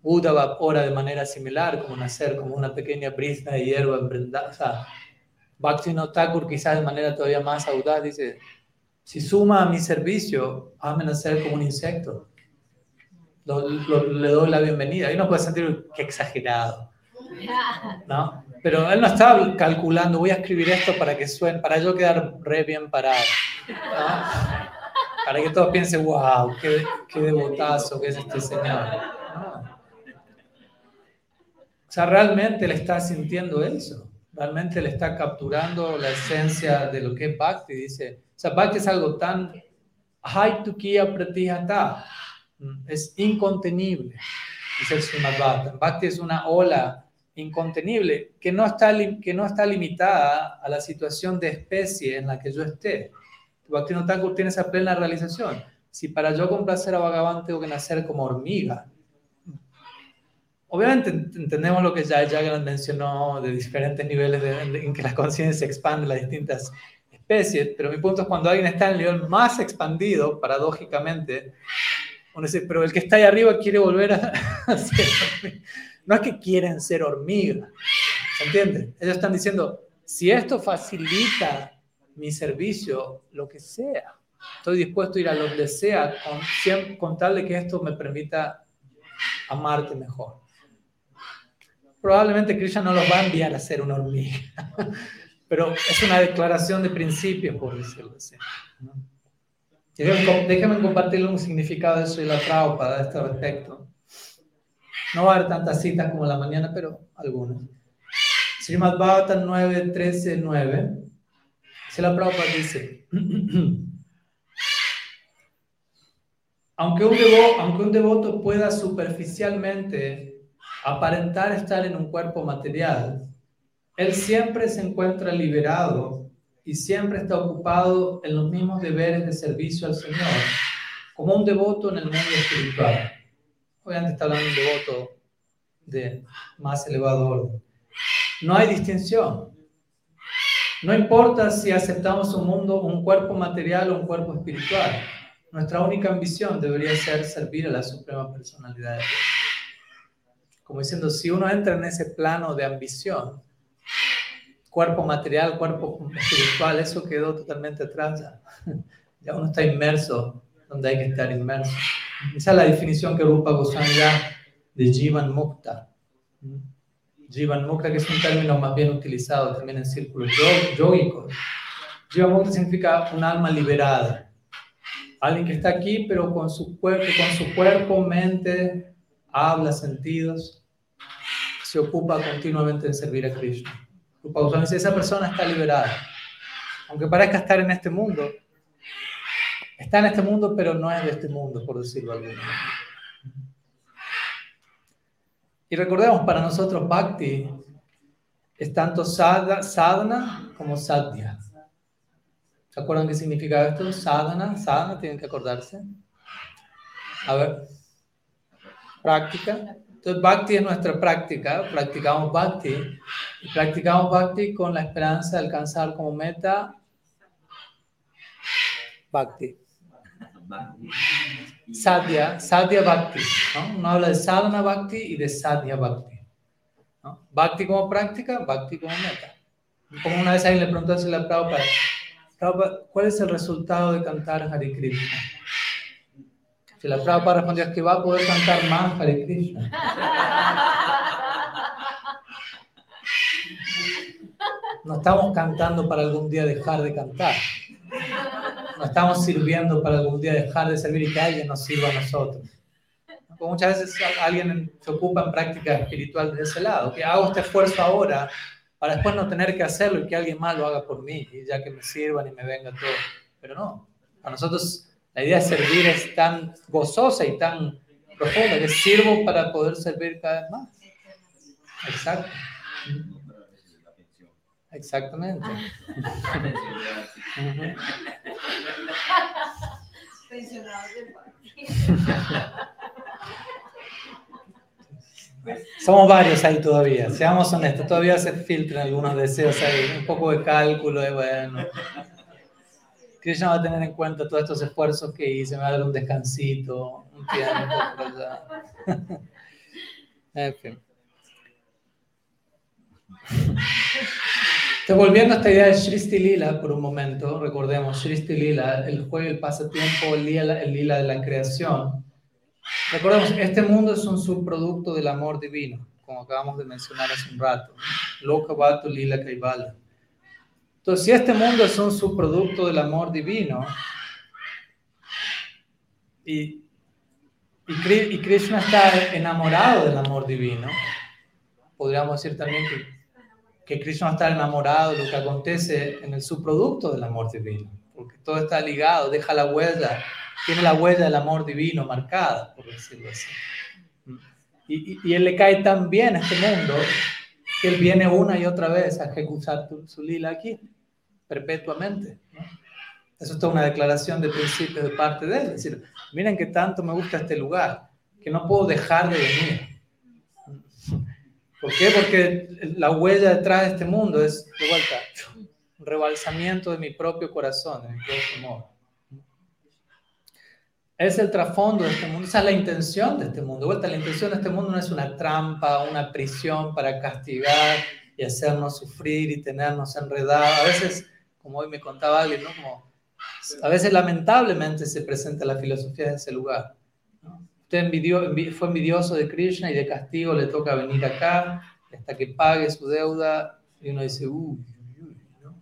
Uddhava ora de manera similar, como nacer como una pequeña brisna de hierba emprendada. O sea, Bhaktivinoda Thakur quizás de manera todavía más audaz dice, si suma a mi servicio, hazme nacer como un insecto. le doy la bienvenida. Y uno puede sentir que exagerado, ¿no? Pero él no está calculando, voy a escribir esto para que suene, para yo quedar re bien parado, Para que todos piensen, wow, qué, qué devotazo que es este señor. O sea, realmente le está sintiendo eso, realmente le está capturando la esencia de lo que es Bhakti. Dice, o sea, Bhakti es algo tan es incontenible, dice el Srimad Bhakti es una ola incontenible que no, está, que no está limitada a la situación de especie en la que yo esté. Bhakti no tiene esa plena realización. Si para yo complacer a Bhagavan tengo que nacer como hormiga, Obviamente entendemos lo que ya Jagan mencionó de diferentes niveles en que la conciencia expande las distintas especies, pero mi punto es cuando alguien está en el nivel más expandido, paradójicamente, uno dice, pero el que está ahí arriba quiere volver a, ser No es que quieren ser hormigas, ¿se entiende? Ellos están diciendo, si esto facilita mi servicio, lo que sea, estoy dispuesto a ir a donde sea con, con tal de que esto me permita amarte mejor probablemente Krishna no los va a enviar a ser una hormiga, pero es una declaración de principios, por decirlo así. Déjenme, compartir un significado de eso y la para este respecto. No va a haber tantas citas como la mañana, pero algunas. Srimad Bhavatan 9, 13, 9. la Prabhupada dice, aunque un, aunque un devoto pueda superficialmente aparentar estar en un cuerpo material, él siempre se encuentra liberado y siempre está ocupado en los mismos deberes de servicio al Señor, como un devoto en el mundo espiritual. Obviamente está hablando de un devoto de más elevado orden. No hay distinción. No importa si aceptamos un mundo, un cuerpo material o un cuerpo espiritual. Nuestra única ambición debería ser servir a la Suprema Personalidad de Dios. como diciendo, si uno entra en ese plano de ambición, cuerpo material, cuerpo espiritual, eso quedó totalmente atrás. Ya uno está inmerso donde hay que estar inmerso. Esa es la definición que Rupa Goswami da de Jivan Mukta. Jivan Mukta, que es un término más bien utilizado también en círculos yogicos. Jivan Mukta significa un alma liberada. Alguien que está aquí, pero con su cuerpo, con su cuerpo, mente, habla, sentidos, se ocupa continuamente en servir a Krishna. Rupa Goswami dice, esa persona está liberada. Aunque parezca estar en este mundo, está en este mundo, pero no es de este mundo, por decirlo de alguna. Y recordemos, para nosotros Bhakti es tanto sadhana como sadhya. ¿Se acuerdan qué significa esto? Sadhana, sadhana, tienen que acordarse. A ver, práctica. Entonces, Bhakti es nuestra práctica, practicamos Bhakti. Y practicamos Bhakti con la esperanza de alcanzar como meta Bhakti. Sadhya, Sadhya Bhakti. ¿no? Uno habla de Sadhana Bhakti y de Sadhya Bhakti. ¿no? Bhakti como práctica, Bhakti como meta. Como una vez alguien le preguntó a la Prabhupada, Prabhupada, ¿cuál es el resultado de cantar Hare Krishna? Si la Prabhupada respondió es que va a poder cantar más Hare Krishna. No estamos cantando para algún día dejar de cantar. No estamos sirviendo para algún día dejar de servir y que alguien nos sirva a nosotros. Muchas veces alguien se ocupa en práctica espiritual de ese lado, que hago este esfuerzo ahora para después no tener que hacerlo y que alguien más lo haga por mí, y ya que me sirvan y me venga todo. Pero no, a nosotros la idea de servir es tan gozosa y tan profunda que sirvo para poder servir cada vez más. Exacto. Exactamente. Somos varios ahí todavía, seamos honestos, todavía se filtran algunos deseos ahí, un poco de cálculo y bueno. Krishna va a tener en cuenta todos estos esfuerzos que hice, me va a dar un descansito, un tiempo en fin. Entonces, volviendo a esta idea de Shristi Lila por un momento, recordemos, Shristi Lila, el juego, el pasatiempo, el lila, el lila de la creación. Recordemos, este mundo es un subproducto del amor divino, como acabamos de mencionar hace un rato. Lokavatu Lila Kaivala. Entonces, si este mundo es un subproducto del amor divino, y, y, Krishna está enamorado del amor divino, podríamos decir también que, que Krishna está enamorado de lo que acontece en el subproducto del amor divino, porque todo está ligado, deja la huella, tiene la huella del amor divino marcada, por decirlo así. Y, él le cae tan bien a este mundo que él viene una y otra vez a ejecutar su lila aquí perpetuamente. Eso es toda una declaración de principios de parte de él. Es decir, miren que tanto me gusta este lugar, que no puedo dejar de venir. ¿Por qué? Porque la huella detrás de este mundo es, de vuelta, un rebalsamiento de mi propio corazón, de mi propio amor. Es el trasfondo de este mundo, esa es la intención de este mundo. De vuelta, la intención de este mundo no es una trampa, una prisión para castigar y hacernos sufrir y tenernos enredados. A veces como hoy me contaba alguien, ¿no? Como a veces lamentablemente se presenta la filosofía de ese lugar. Usted envidió, fue envidioso de Krishna y de castigo le toca venir acá hasta que pague su deuda y uno dice, uy, uy, ¿no?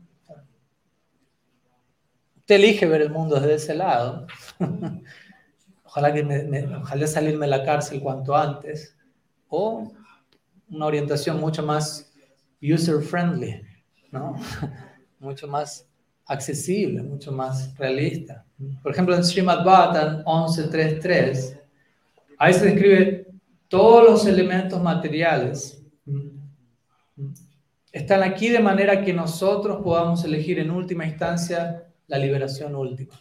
Usted elige ver el mundo desde ese lado. ojalá, que me, ojalá salirme de la cárcel cuanto antes. O una orientación mucho más user-friendly, ¿no? mucho más accesible, mucho más realista. Por ejemplo, en Srimad Bhattan 11.3.3, ahí se describe todos los elementos materiales están aquí de manera que nosotros podamos elegir en última instancia la liberación última.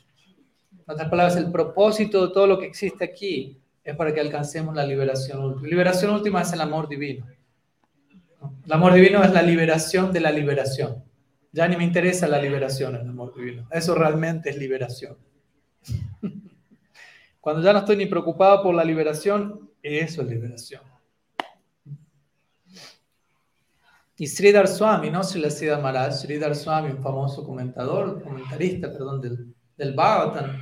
En otras palabras, el propósito de todo lo que existe aquí es para que alcancemos la liberación última. Liberación última es el amor divino. El amor divino es la liberación de la liberación. Ya ni me interesa la liberación, el amor divino. Eso realmente es liberación. Cuando ya no estoy ni preocupado por la liberación, eso es liberación. Y Sridhar Swami, no Srila Siddhar Maharaj, Sridhar Swami, un famoso comentador, comentarista, perdón, del, del Bhagavatam,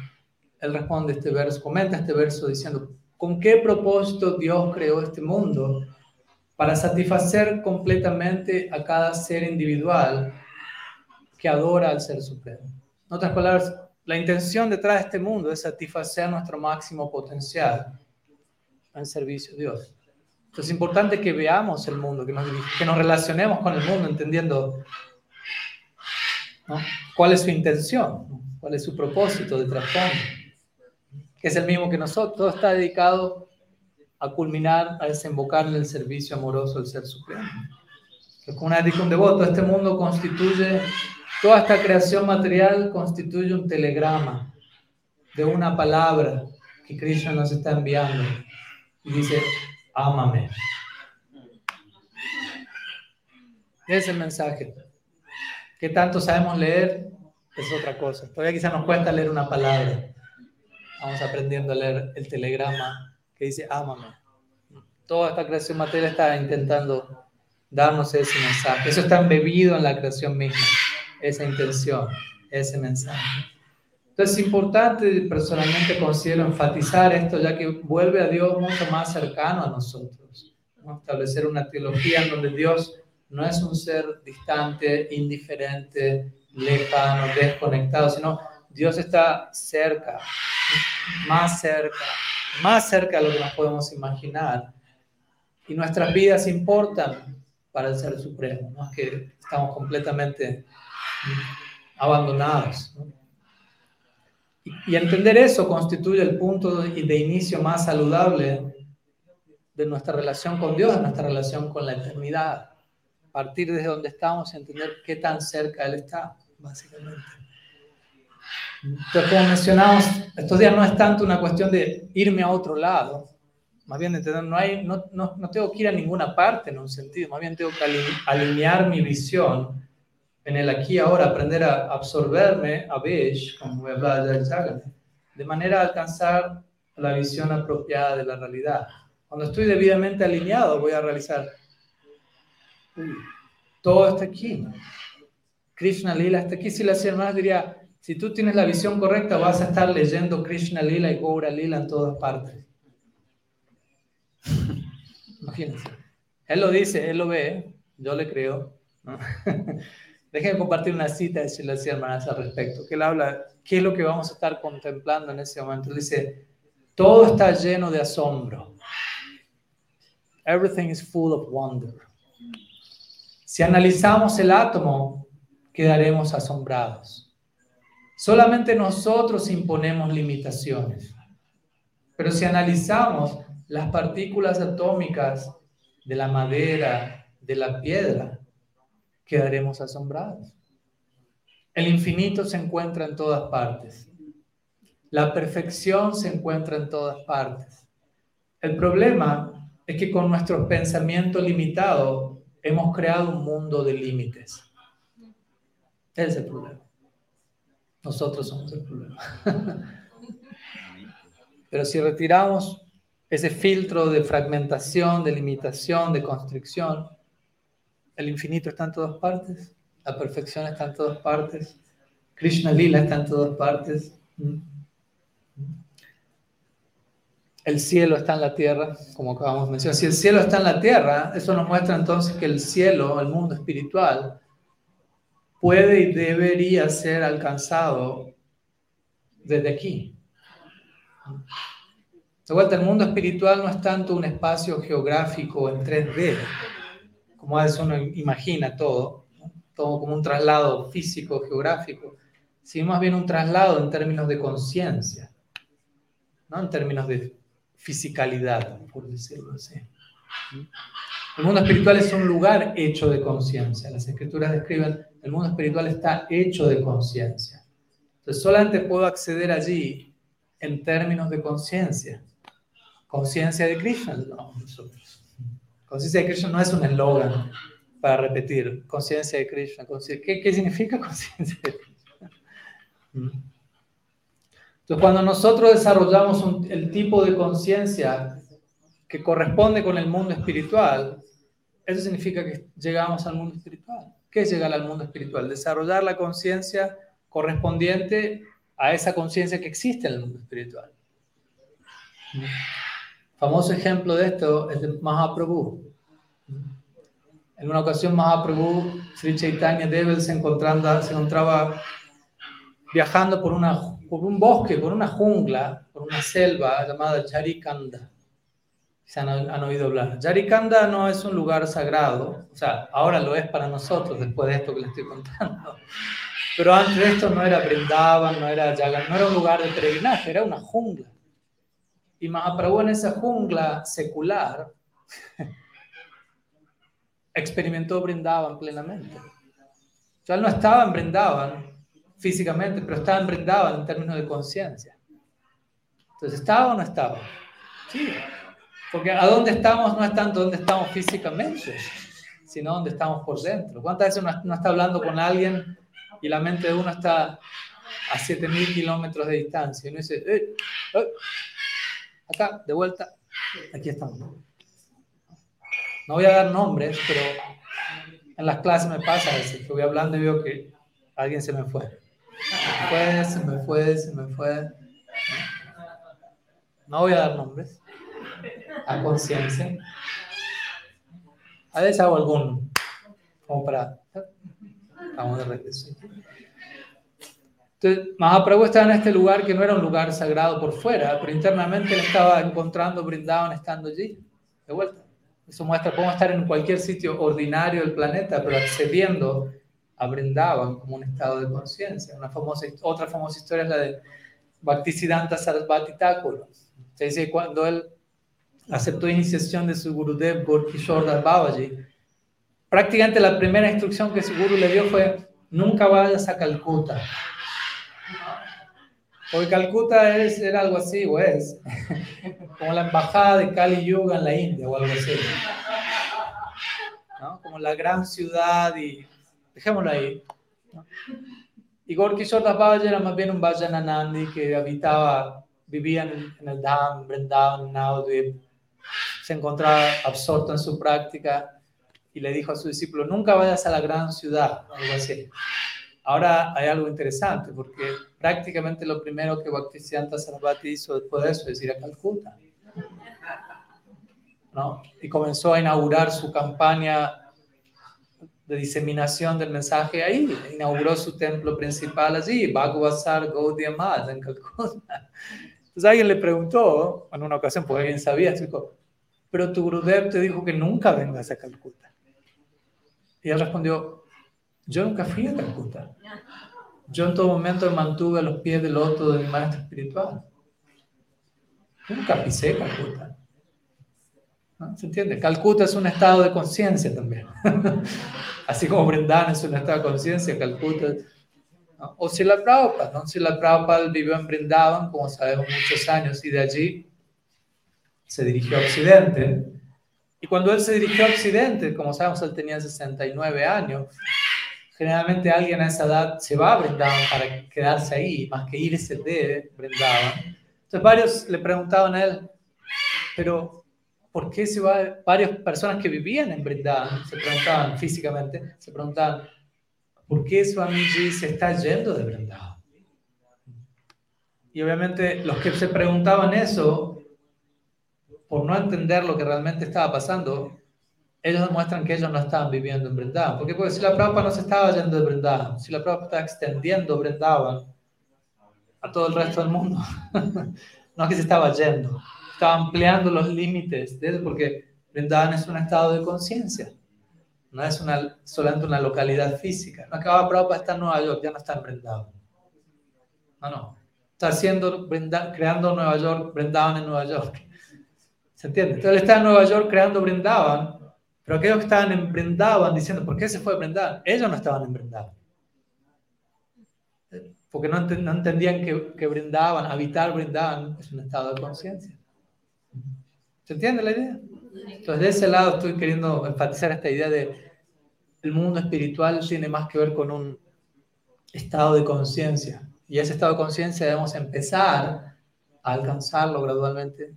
él responde este verso, comenta este verso diciendo, ¿con qué propósito Dios creó este mundo? Para satisfacer completamente a cada ser individual que adora al Ser Supremo. En otras palabras, la intención detrás de este mundo es satisfacer nuestro máximo potencial en servicio a Dios. Entonces es importante que veamos el mundo, que nos, que nos relacionemos con el mundo entendiendo cuál es su intención, cuál es su propósito de trasfondo, que es el mismo que nosotros. Todo está dedicado a culminar, a desembocar en el servicio amoroso del Ser Supremo. Que con un devoto, este mundo constituye, toda esta creación material constituye un telegrama de una palabra que Krishna nos está enviando. Y dice, ámame. Ese mensaje. ¿Qué tanto sabemos leer? Es otra cosa. Todavía quizás nos cuesta leer una palabra. Vamos aprendiendo a leer el telegrama que dice ámame. Toda esta creación material está intentando darnos ese mensaje. Eso está embebido en la creación misma, esa intención, ese mensaje. Entonces es importante, personalmente considero enfatizar esto, ya que vuelve a Dios mucho más cercano a nosotros. Establecer una teología en donde Dios no es un ser distante, indiferente, lejano, desconectado, sino Dios está cerca, más cerca, más cerca de lo que nos podemos imaginar. Y nuestras vidas importan para el Ser Supremo, no es que estamos completamente abandonados. ¿no? Y entender eso constituye el punto de inicio más saludable de nuestra relación con Dios, de nuestra relación con la eternidad. Partir desde donde estamos y entender qué tan cerca Él está, básicamente. Entonces, como mencionamos, estos días no es tanto una cuestión de irme a otro lado, más bien entender, no, hay, no, no, no tengo que ir a ninguna parte en un sentido, más bien tengo que alinear mi visión en el aquí ahora, aprender a absorberme a Besh, como voy a hablar de de manera a alcanzar la visión apropiada de la realidad. Cuando estoy debidamente alineado, voy a realizar todo está aquí. Krishna Lila está aquí. Si la más diría, si tú tienes la visión correcta, vas a estar leyendo Krishna Lila y Gaura Lila en todas partes. Imagínense. Él lo dice, él lo ve, yo le creo. Déjenme compartir una cita de Shilashi Hermanas al respecto, que él habla, ¿qué es lo que vamos a estar contemplando en ese momento? Dice, todo está lleno de asombro. Everything is full of wonder. Si analizamos el átomo, quedaremos asombrados. Solamente nosotros imponemos limitaciones. Pero si analizamos las partículas atómicas de la madera, de la piedra, quedaremos asombrados. El infinito se encuentra en todas partes. La perfección se encuentra en todas partes. El problema es que con nuestro pensamiento limitado hemos creado un mundo de límites. Ese es el problema. Nosotros somos el problema. Pero si retiramos ese filtro de fragmentación, de limitación, de constricción, el infinito está en todas partes, la perfección está en todas partes, Krishna Lila está en todas partes, el cielo está en la tierra, como acabamos de mencionar. Si el cielo está en la tierra, eso nos muestra entonces que el cielo, el mundo espiritual, puede y debería ser alcanzado desde aquí. De vuelta, el mundo espiritual no es tanto un espacio geográfico en 3D, como a veces uno imagina todo, todo como un traslado físico, geográfico, sino más bien un traslado en términos de conciencia, ¿no? en términos de fisicalidad, por decirlo así. El mundo espiritual es un lugar hecho de conciencia. Las escrituras describen, el mundo espiritual está hecho de conciencia. Entonces solamente puedo acceder allí en términos de conciencia. Conciencia de Krishna, no, nosotros. Conciencia de Krishna no es un eslogan para repetir. Conciencia de Krishna. ¿Qué, ¿Qué, significa conciencia de Krishna? Mm. Entonces, cuando nosotros desarrollamos el tipo de conciencia que corresponde con el mundo espiritual, eso significa que llegamos al mundo espiritual. ¿Qué es llegar al mundo espiritual? Desarrollar la conciencia correspondiente a esa conciencia que existe en el mundo espiritual. Famoso ejemplo de esto es de Mahaprabhu. En una ocasión Mahaprabhu, Sri Chaitanya Devel se, encontraba, se encontraba viajando por, un bosque, por una jungla, por una selva llamada Jarikanda. Se han, han, oído hablar. Jarikanda no es un lugar sagrado, o sea, ahora lo es para nosotros después de esto que les estoy contando. Pero antes de esto no era Brindavan, no era Jagan, no era un lugar de peregrinaje, era una jungla. Y Mahaprabhu en esa jungla secular experimentó Brindavan plenamente. O no estaba en Brindavan físicamente, pero estaba en Brindavan en términos de conciencia. Entonces, ¿estaba o no estaba? Sí. Porque a dónde estamos no es tanto dónde estamos físicamente, sino dónde estamos por dentro. ¿Cuántas veces uno, está hablando con alguien y la mente de uno está a 7000 kilómetros de distancia? Y uno dice, eh, eh, acá, de vuelta, aquí estamos. No voy a dar nombres, pero en las clases me pasa veces que voy hablando y veo que alguien se me fue. Se me fue, se me fue, se me fue. No voy a dar nombres. A conciencia. A veces hago algún, como para... Vamos de regreso. Entonces, Mahaprabhu estaba en este lugar que no era un lugar sagrado por fuera, pero internamente él estaba encontrando Brindavan estando allí, de vuelta. Eso muestra, podemos estar en cualquier sitio ordinario del planeta, pero accediendo a Brindavan como un estado de conciencia. Una famosa, otra famosa historia es la de Bhaktisiddhanta Sarasvati Thakur. Se dice cuando él aceptó iniciación de su Gurudev Gorkishore Das Babaji, prácticamente la primera instrucción que su guru le dio fue, nunca vayas a Calcuta. Porque Calcuta es, era algo así, o es, como la embajada de Kali Yuga en la India, o algo así. ¿no? Como la gran ciudad y... Dejémoslo ahí. ¿no? Y Gorky Babaji era más bien un Vajananandi que habitaba, vivía en, en el Dham, Vrindavan, Navadvip, se encontraba absorto en su práctica y le dijo a su discípulo, nunca vayas a la gran ciudad, algo así. Ahora hay algo interesante, porque prácticamente lo primero que Bhaktisiddhanta Sarasvati hizo después de eso es ir a Calcuta. ¿no? Y comenzó a inaugurar su campaña de diseminación del mensaje ahí. Inauguró su templo principal allí, Bhagavasar Gaudiya Math, en Calcuta. Entonces alguien le preguntó, en una ocasión, porque alguien sabía, dijo, pero tu Gurudev te dijo que nunca vengas a Calcuta. Y él respondió, yo nunca fui a Calcuta. Yo en todo momento me mantuve a los pies del loto de mi maestro espiritual. Yo nunca pisé Calcuta. ¿Se entiende? Calcuta es un estado de conciencia también. Así como Brendan es un estado de conciencia, Calcuta. O si la Prabhupada, ¿no? Si la Prabhupada vivió en Brindavan, como sabemos, muchos años, y de allí se dirigió a Occidente. Y cuando él se dirigió a Occidente, como sabemos, él tenía 69 años, generalmente alguien a esa edad se va a Brindavan para quedarse ahí, más que irse de Brindavan. Entonces varios le preguntaban a él, pero ¿por qué se va? Varias personas que vivían en Brindavan se preguntaban físicamente, se preguntaban, ¿por qué Swamiji se está yendo de Brindavan? Y obviamente los que se preguntaban eso, por no entender lo que realmente estaba pasando, ellos demuestran que ellos no estaban viviendo en Brindavan. ¿Por qué? Porque si la Prabhupada no se estaba yendo de Brindavan, si la Prabhupada estaba extendiendo Brindavan a todo el resto del mundo, no es que se estaba yendo, estaba ampliando los límites de eso, porque Brindavan es un estado de conciencia, no es una, solamente una localidad física. No acaba Prabhupada está en Nueva York, ya no está en Brindavan. No, no. Está haciendo, creando Nueva York, Brindavan en Nueva York. ¿Se entiende? Entonces él está en Nueva York creando Brindavan pero aquellos que estaban en Brindavan diciendo, ¿por qué se fue a Brindavan? Ellos no estaban en Brindavan. Porque no, entendían que, que Brindavan, habitar Brindavan, es un estado de conciencia. ¿Se entiende la idea? Entonces, de ese lado estoy queriendo enfatizar esta idea de el mundo espiritual tiene más que ver con un estado de conciencia. Y ese estado de conciencia debemos empezar a alcanzarlo gradualmente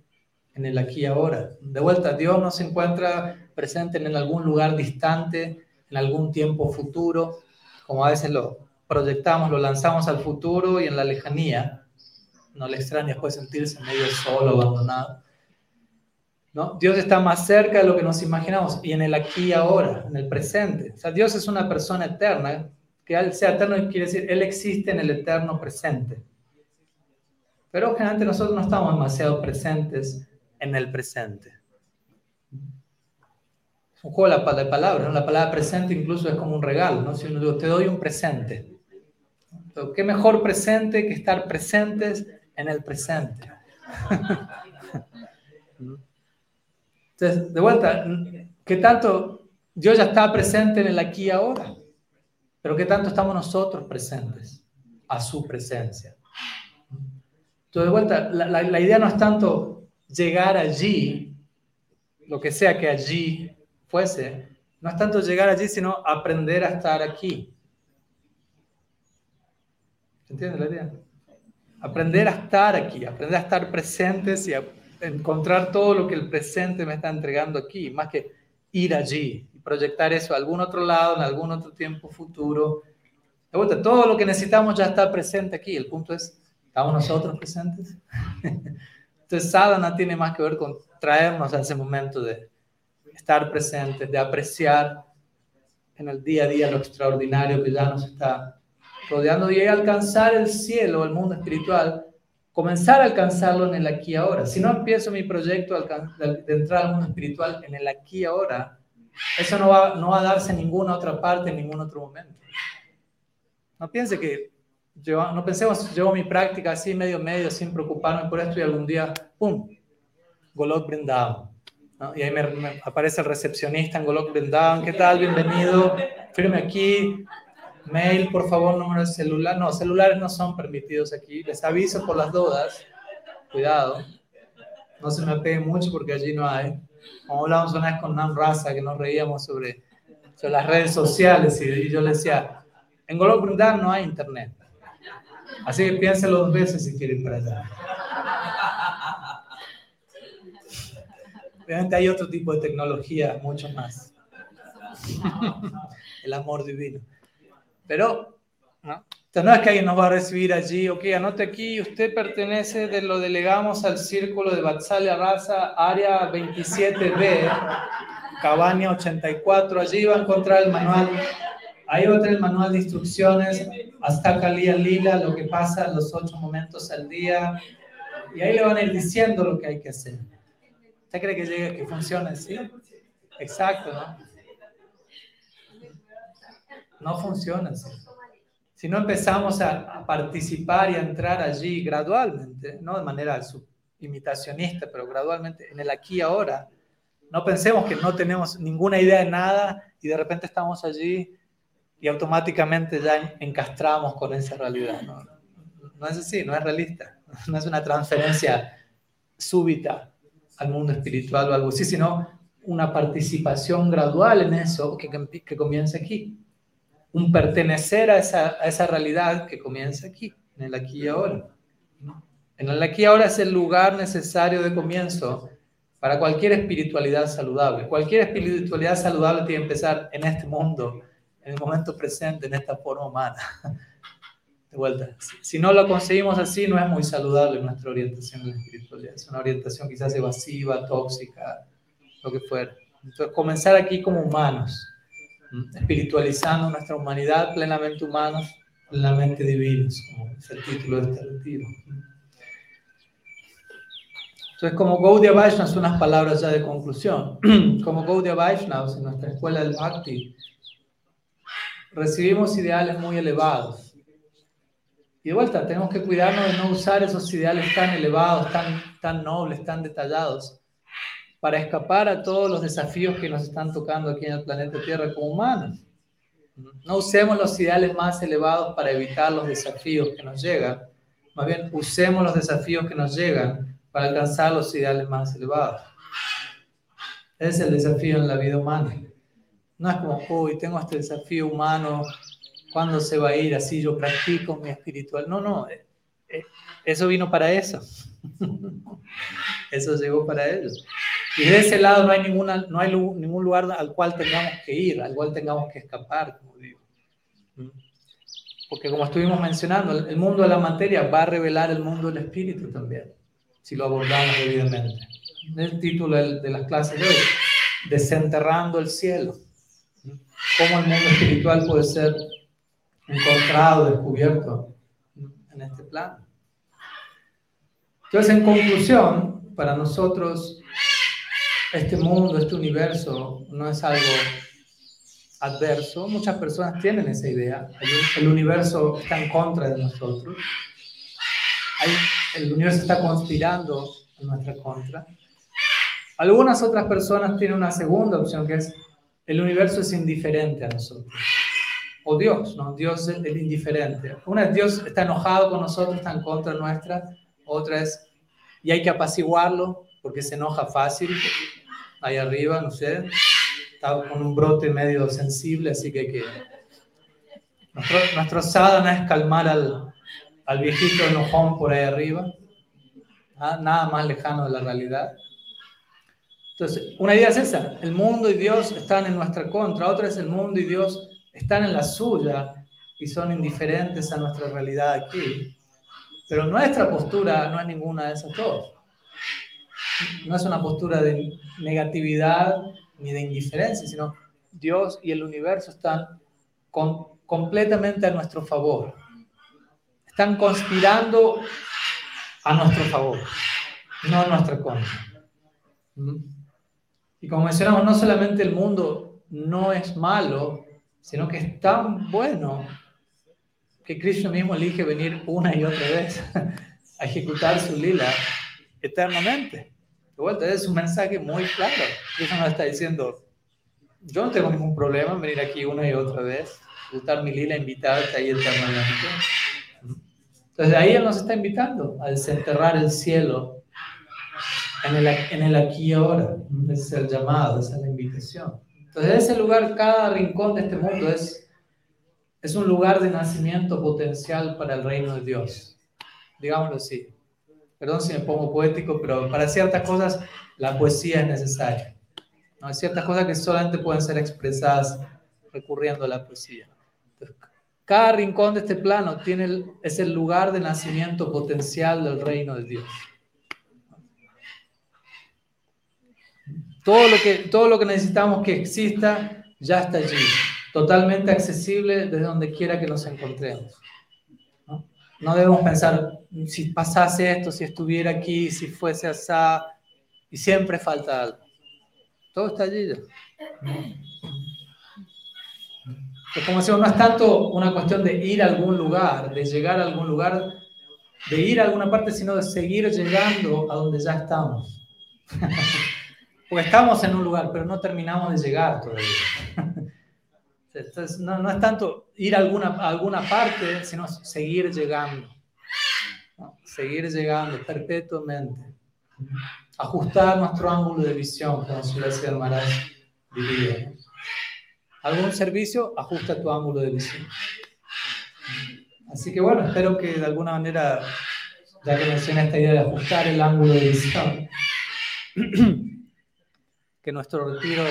en el aquí y ahora. De vuelta, Dios no se encuentra presente en algún lugar distante, en algún tiempo futuro, como a veces lo proyectamos, lo lanzamos al futuro y en la lejanía. No le extraña después sentirse medio solo, abandonado. ¿No? Dios está más cerca de lo que nos imaginamos y en el aquí y ahora, en el presente. O sea, Dios es una persona eterna, que ser eterno quiere decir, Él existe en el eterno presente. Pero generalmente nosotros no estamos demasiado presentes en el presente. Un juego de palabras, la palabra presente incluso es como un regalo, ¿no? Si uno te doy un presente. ¿Qué mejor presente que estar presentes en el presente? Entonces, de vuelta, ¿qué tanto Dios ya está presente en el aquí y ahora? Pero ¿qué tanto estamos nosotros presentes a su presencia? Entonces, de vuelta, la, la idea no es tanto llegar allí, lo que sea que allí fuese, no es tanto llegar allí, sino aprender a estar aquí. ¿Se entiende la idea? Aprender a estar aquí, aprender a estar presentes y a encontrar todo lo que el presente me está entregando aquí, más que ir allí y proyectar eso a algún otro lado, en algún otro tiempo futuro. De vuelta, todo lo que necesitamos ya está presente aquí. El punto es, ¿estamos nosotros presentes? Entonces, sadhana tiene más que ver con traernos a ese momento de estar presentes, de apreciar en el día a día lo extraordinario que ya nos está rodeando y alcanzar el cielo, el mundo espiritual, comenzar a alcanzarlo en el aquí y ahora. Si no empiezo mi proyecto de entrar al mundo espiritual en el aquí y ahora, eso no va, no va a darse en ninguna otra parte, en ningún otro momento. No piense que, yo, no pensemos, llevo mi práctica así medio medio, sin preocuparme por esto y algún día, ¡pum! Golok Brindavan. Y ahí me, aparece el recepcionista en Golok Brindavan, ¿qué tal? Bienvenido, firme aquí, Mail, por favor, número de celular. No, celulares no son permitidos aquí. Les aviso por las dudas. Cuidado. No se me apeguen mucho porque allí no hay. Como hablamos una vez con Nam Raza, que nos reíamos sobre, sobre las redes sociales y, yo le decía, en Golok no hay internet. Así que piénselo dos veces si quieren para allá. Obviamente hay otro tipo de tecnología, mucho más. El amor divino. Pero, ¿no? no es que alguien nos va a recibir allí, ok, anote aquí, usted pertenece, de lo delegamos al círculo de Batsalia Raza, área 27B, Cabaña 84, allí va a encontrar el manual, ahí va a tener el manual de instrucciones, hasta Calía Lila, lo que pasa en los ocho momentos al día, y ahí le van a ir diciendo lo que hay que hacer. ¿Usted cree que llegue, que funcione así? Exacto, ¿no? No funciona así. Si no empezamos a, participar y a entrar allí gradualmente, no de manera imitacionista, pero gradualmente en el aquí y ahora, no pensemos que no tenemos ninguna idea de nada y de repente estamos allí y automáticamente ya encastramos con esa realidad. No, no es así, no es realista. No es una transferencia súbita al mundo espiritual o algo así, sino una participación gradual en eso que, comienza aquí un pertenecer a esa realidad que comienza aquí, en el aquí y ahora. En el aquí y ahora es el lugar necesario de comienzo para cualquier espiritualidad saludable. Cualquier espiritualidad saludable tiene que empezar en este mundo, en el momento presente, en esta forma humana. De vuelta, si no lo conseguimos así, no es muy saludable nuestra orientación en la espiritualidad. Es una orientación quizás evasiva, tóxica, lo que fuera. Entonces, comenzar aquí como humanos espiritualizando nuestra humanidad, plenamente humanos, plenamente divinos, como es el título de este retiro. Entonces, como Gaudiya Vaishnavas, unas palabras ya de conclusión. Como Gaudiya Vaishnavas en nuestra escuela del Bhakti, recibimos ideales muy elevados. Y de vuelta, tenemos que cuidarnos de no usar esos ideales tan elevados, tan, tan nobles, tan detallados, para escapar a todos los desafíos que nos están tocando aquí en el planeta Tierra como humanos. No usemos los ideales más elevados para evitar los desafíos que nos llegan. Más bien, usemos los desafíos que nos llegan para alcanzar los ideales más elevados. Ese es el desafío en la vida humana. No es como, uy, tengo este desafío humano, ¿cuándo se va a ir? Así yo practico mi espiritual. No, no, eh, eh, eso vino para eso. Eso llegó para ellos. Y de ese lado no hay, ninguna, no hay ningún lugar al cual tengamos que ir, al cual tengamos que escapar, como digo. ¿Mm? Porque como estuvimos mencionando, el mundo de la materia va a revelar el mundo del espíritu también, si lo abordamos debidamente. El título de las clases de hoy, Desenterrando el cielo. ¿Mm? Cómo el mundo espiritual puede ser encontrado, descubierto en este plano. Entonces, en conclusión, para nosotros este mundo, este universo no es algo adverso. Muchas personas tienen esa idea. El, universo está en contra de nosotros. el universo está conspirando en nuestra contra. Algunas otras personas tienen una segunda opción que es el universo es indiferente a nosotros. O Dios, ¿no? Dios es el indiferente. Una es Dios está enojado con nosotros, está en contra nuestra. Otra es, y hay que apaciguarlo porque se enoja fácil ahí arriba, no sé, está con un brote medio sensible, así que, que nuestro, nuestro sadhana es calmar al, al viejito enojón por ahí arriba, ¿ah? nada más lejano de la realidad. Entonces, una idea es esa, el mundo y Dios están en nuestra contra, otra es el mundo y Dios están en la suya y son indiferentes a nuestra realidad aquí. Pero nuestra postura no es ninguna de esas dos no es una postura de negatividad ni de indiferencia, sino Dios y el universo están completamente a nuestro favor. Están conspirando a nuestro favor, no a nuestra contra. ¿Mm? Y como mencionamos, no solamente el mundo no es malo, sino que es tan bueno que Cristo mismo elige venir una y otra vez a ejecutar su lila eternamente. De vuelta, es un mensaje muy claro. Eso nos está diciendo, yo no tengo ningún problema en venir aquí una y otra vez, gustar mi lila, invitarte ahí eternamente. Entonces ahí Él nos está invitando a desenterrar el cielo en el, en el aquí y ahora. Ese es el llamado, esa es la invitación. Entonces ese lugar, cada rincón de este mundo es, es un lugar de nacimiento potencial para el reino de Dios. Digámoslo así. Perdón si me pongo poético, pero para ciertas cosas la poesía es necesaria. ¿no? Hay ciertas cosas que solamente pueden ser expresadas recurriendo a la poesía. cada rincón de este plano tiene es el lugar de nacimiento potencial del reino de Dios. Todo lo, que, todo lo que necesitamos que exista ya está allí, totalmente accesible desde donde quiera que nos encontremos. No debemos pensar si pasase esto, si estuviera aquí, si fuese así, y siempre falta algo. Todo está allí. Pues como decimos, no es tanto una cuestión de ir a algún lugar, de llegar a algún lugar, de ir a alguna parte, sino de seguir llegando a donde ya estamos. Porque estamos en un lugar, pero no terminamos de llegar todavía. Entonces, no, no, es tanto ir a alguna, alguna parte, sino seguir llegando. Seguir llegando perpetuamente. Ajustar nuestro ángulo de visión, como decir Maharaj diría. ¿Algún servicio? Ajusta tu ángulo de visión. Así que bueno, espero que de alguna manera, ya que mencioné esta idea de ajustar el ángulo de visión, que nuestro retiro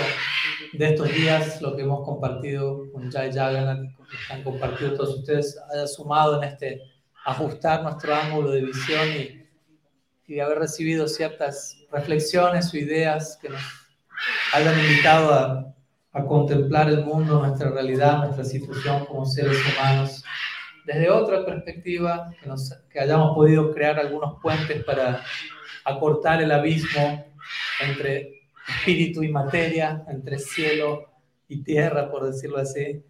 de estos días, lo que hemos compartido con Jai Jagannath, que han compartido todos ustedes, haya sumado en este ajustar nuestro ángulo de visión y, y haber recibido ciertas reflexiones o ideas que nos hayan invitado a, a contemplar el mundo, nuestra realidad, nuestra situación como seres humanos desde otra perspectiva, que, nos, que hayamos podido crear algunos puentes para acortar el abismo entre espíritu y materia, entre cielo y tierra, por decirlo así,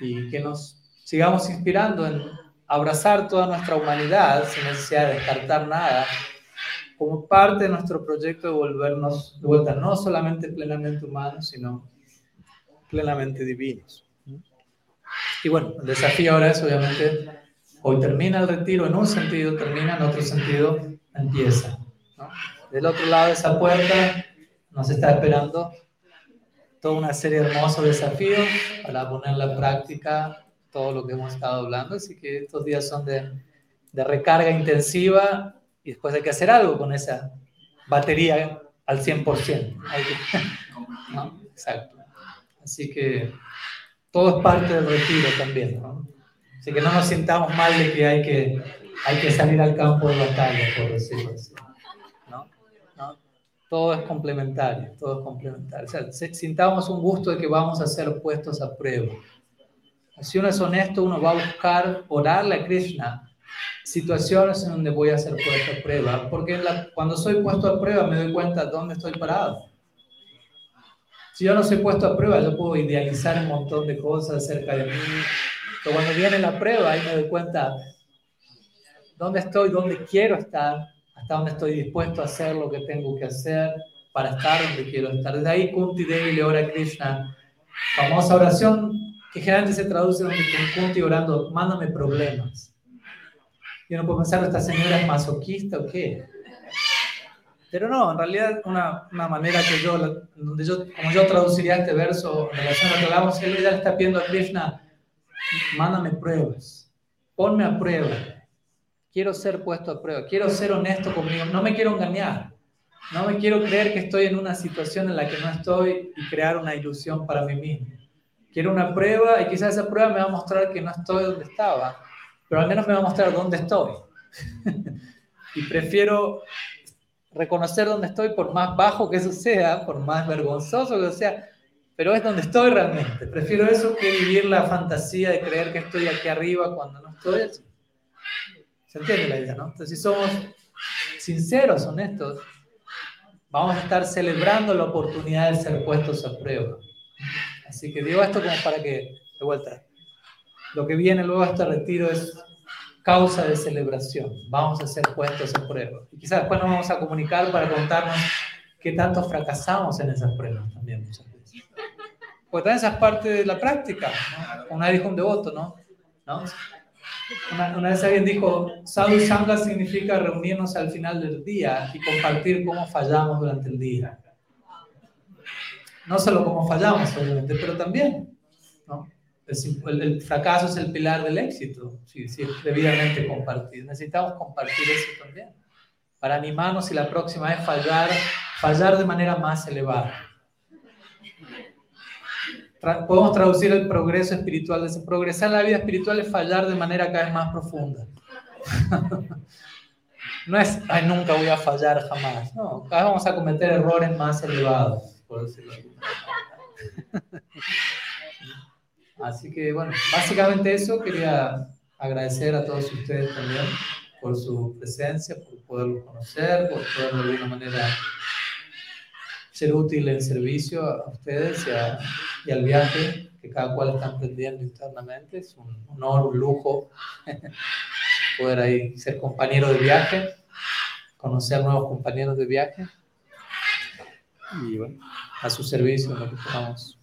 y que nos sigamos inspirando en abrazar toda nuestra humanidad sin necesidad de descartar nada, como parte de nuestro proyecto de volvernos de vuelta no solamente plenamente humanos, sino plenamente divinos. Y bueno, el desafío ahora es obviamente, hoy termina el retiro en un sentido, termina en otro sentido, empieza. Del otro lado de esa puerta nos está esperando toda una serie de hermosos desafíos para poner en práctica todo lo que hemos estado hablando. Así que estos días son de, recarga intensiva y después hay que hacer algo con esa batería al 100%. ¿no? Exacto. Así que todo es parte del retiro también. ¿no? Así que no nos sintamos mal de que hay que, hay que salir al campo de batalla, por decirlo así. Todo es complementario, todo es complementario. O sea, sintamos un gusto de que vamos a ser puestos a prueba. Si uno es honesto, uno va a buscar orarle a Krishna situaciones en donde voy a ser puesto a prueba, porque cuando soy puesto a prueba me doy cuenta de dónde estoy parado. Si yo no soy puesto a prueba, yo puedo idealizar un montón de cosas acerca de mí, pero cuando viene la prueba, ahí me doy cuenta dónde estoy, dónde quiero estar, hasta dónde estoy dispuesto a hacer lo que tengo que hacer para estar donde quiero estar. Desde ahí Kunti Devi le ora a Krishna, famosa oración que generalmente se traduce con Kunti orando, mándame problemas. Y uno puede pensar, ¿esta señora es masoquista o qué? Pero no, en realidad una, una manera que yo, donde yo, como yo traduciría este verso en relación a lo que hablamos, él ya está pidiendo a Krishna, mándame pruebas, ponme a prueba, quiero ser puesto a prueba, quiero ser honesto conmigo, no me quiero engañar, no me quiero creer que estoy en una situación en la que no estoy y crear una ilusión para mí mismo. Quiero una prueba y quizás esa prueba me va a mostrar que no estoy donde estaba, pero al menos me va a mostrar dónde estoy. y prefiero reconocer dónde estoy por más bajo que eso sea, por más vergonzoso que sea, pero es donde estoy realmente. Prefiero eso que vivir la fantasía de creer que estoy aquí arriba cuando no estoy. ¿Se entiende la idea, no? Entonces, si somos sinceros, honestos, vamos a estar celebrando la oportunidad de ser puestos a prueba. Así que digo esto como para que, de vuelta, lo que viene luego de este retiro es causa de celebración. Vamos a ser puestos a prueba. Y quizás después nos vamos a comunicar para contarnos qué tanto fracasamos en esas pruebas también muchas veces. Porque también esa es parte de la práctica. ¿no? Dijo un devoto, ¿no? ¿No? Una, una, vez alguien dijo, Sadhu Sangha significa reunirnos al final del día y compartir cómo fallamos durante el día. No solo cómo fallamos, obviamente, pero también, ¿no? El, el, fracaso es el pilar del éxito, si, si es debidamente compartido. Necesitamos compartir eso también, para animarnos y la próxima vez fallar, fallar de manera más elevada. Tra podemos traducir el progreso espiritual, de progresar en la vida espiritual es fallar de manera cada vez más profunda. no es, ay, nunca voy a fallar jamás. No, cada vez vamos a cometer errores más elevados, por decirlo así. Así que bueno, básicamente eso, quería agradecer a todos ustedes también por su presencia, por poderlos conocer, por poder de alguna manera ser útil en servicio a ustedes y, al viaje que cada cual está emprendiendo internamente. Es un honor, un lujo poder ahí ser compañero de viaje, conocer nuevos compañeros de viaje y bueno, a su servicio lo que podamos.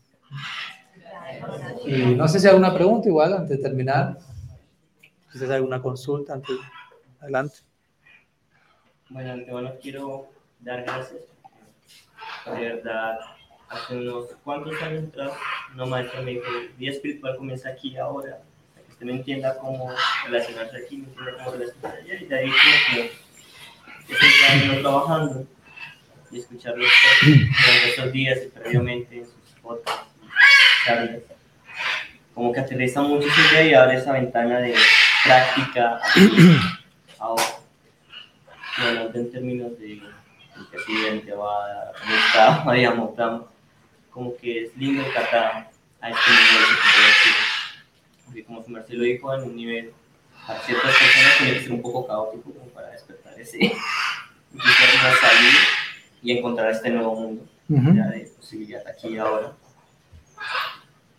Y no sé si hay alguna pregunta igual antes de terminar. Hay alguna consulta antes. Adelante. Bueno, bueno, quiero dar gracias. Verdad, hace unos cuantos años atrás, una maestra me dijo, día espiritual comienza aquí ahora. Para que usted me entienda cómo relacionarse aquí, me entienda cómo relacionarse allá. Y de ahí como que estoy trabajando y escucharlo durante estos días y previamente en sus fotos como que aterriza mucho su idea y abre esa ventana de práctica ahora. Bueno, en términos de el presidente va a digamos, como que es lindo tratar a este nivel, porque como su Marcelo dijo, en un nivel, a ciertas personas tiene que ser un poco caótico como para despertar ese, a salir y encontrar este nuevo mundo ya de posibilidad aquí y ahora.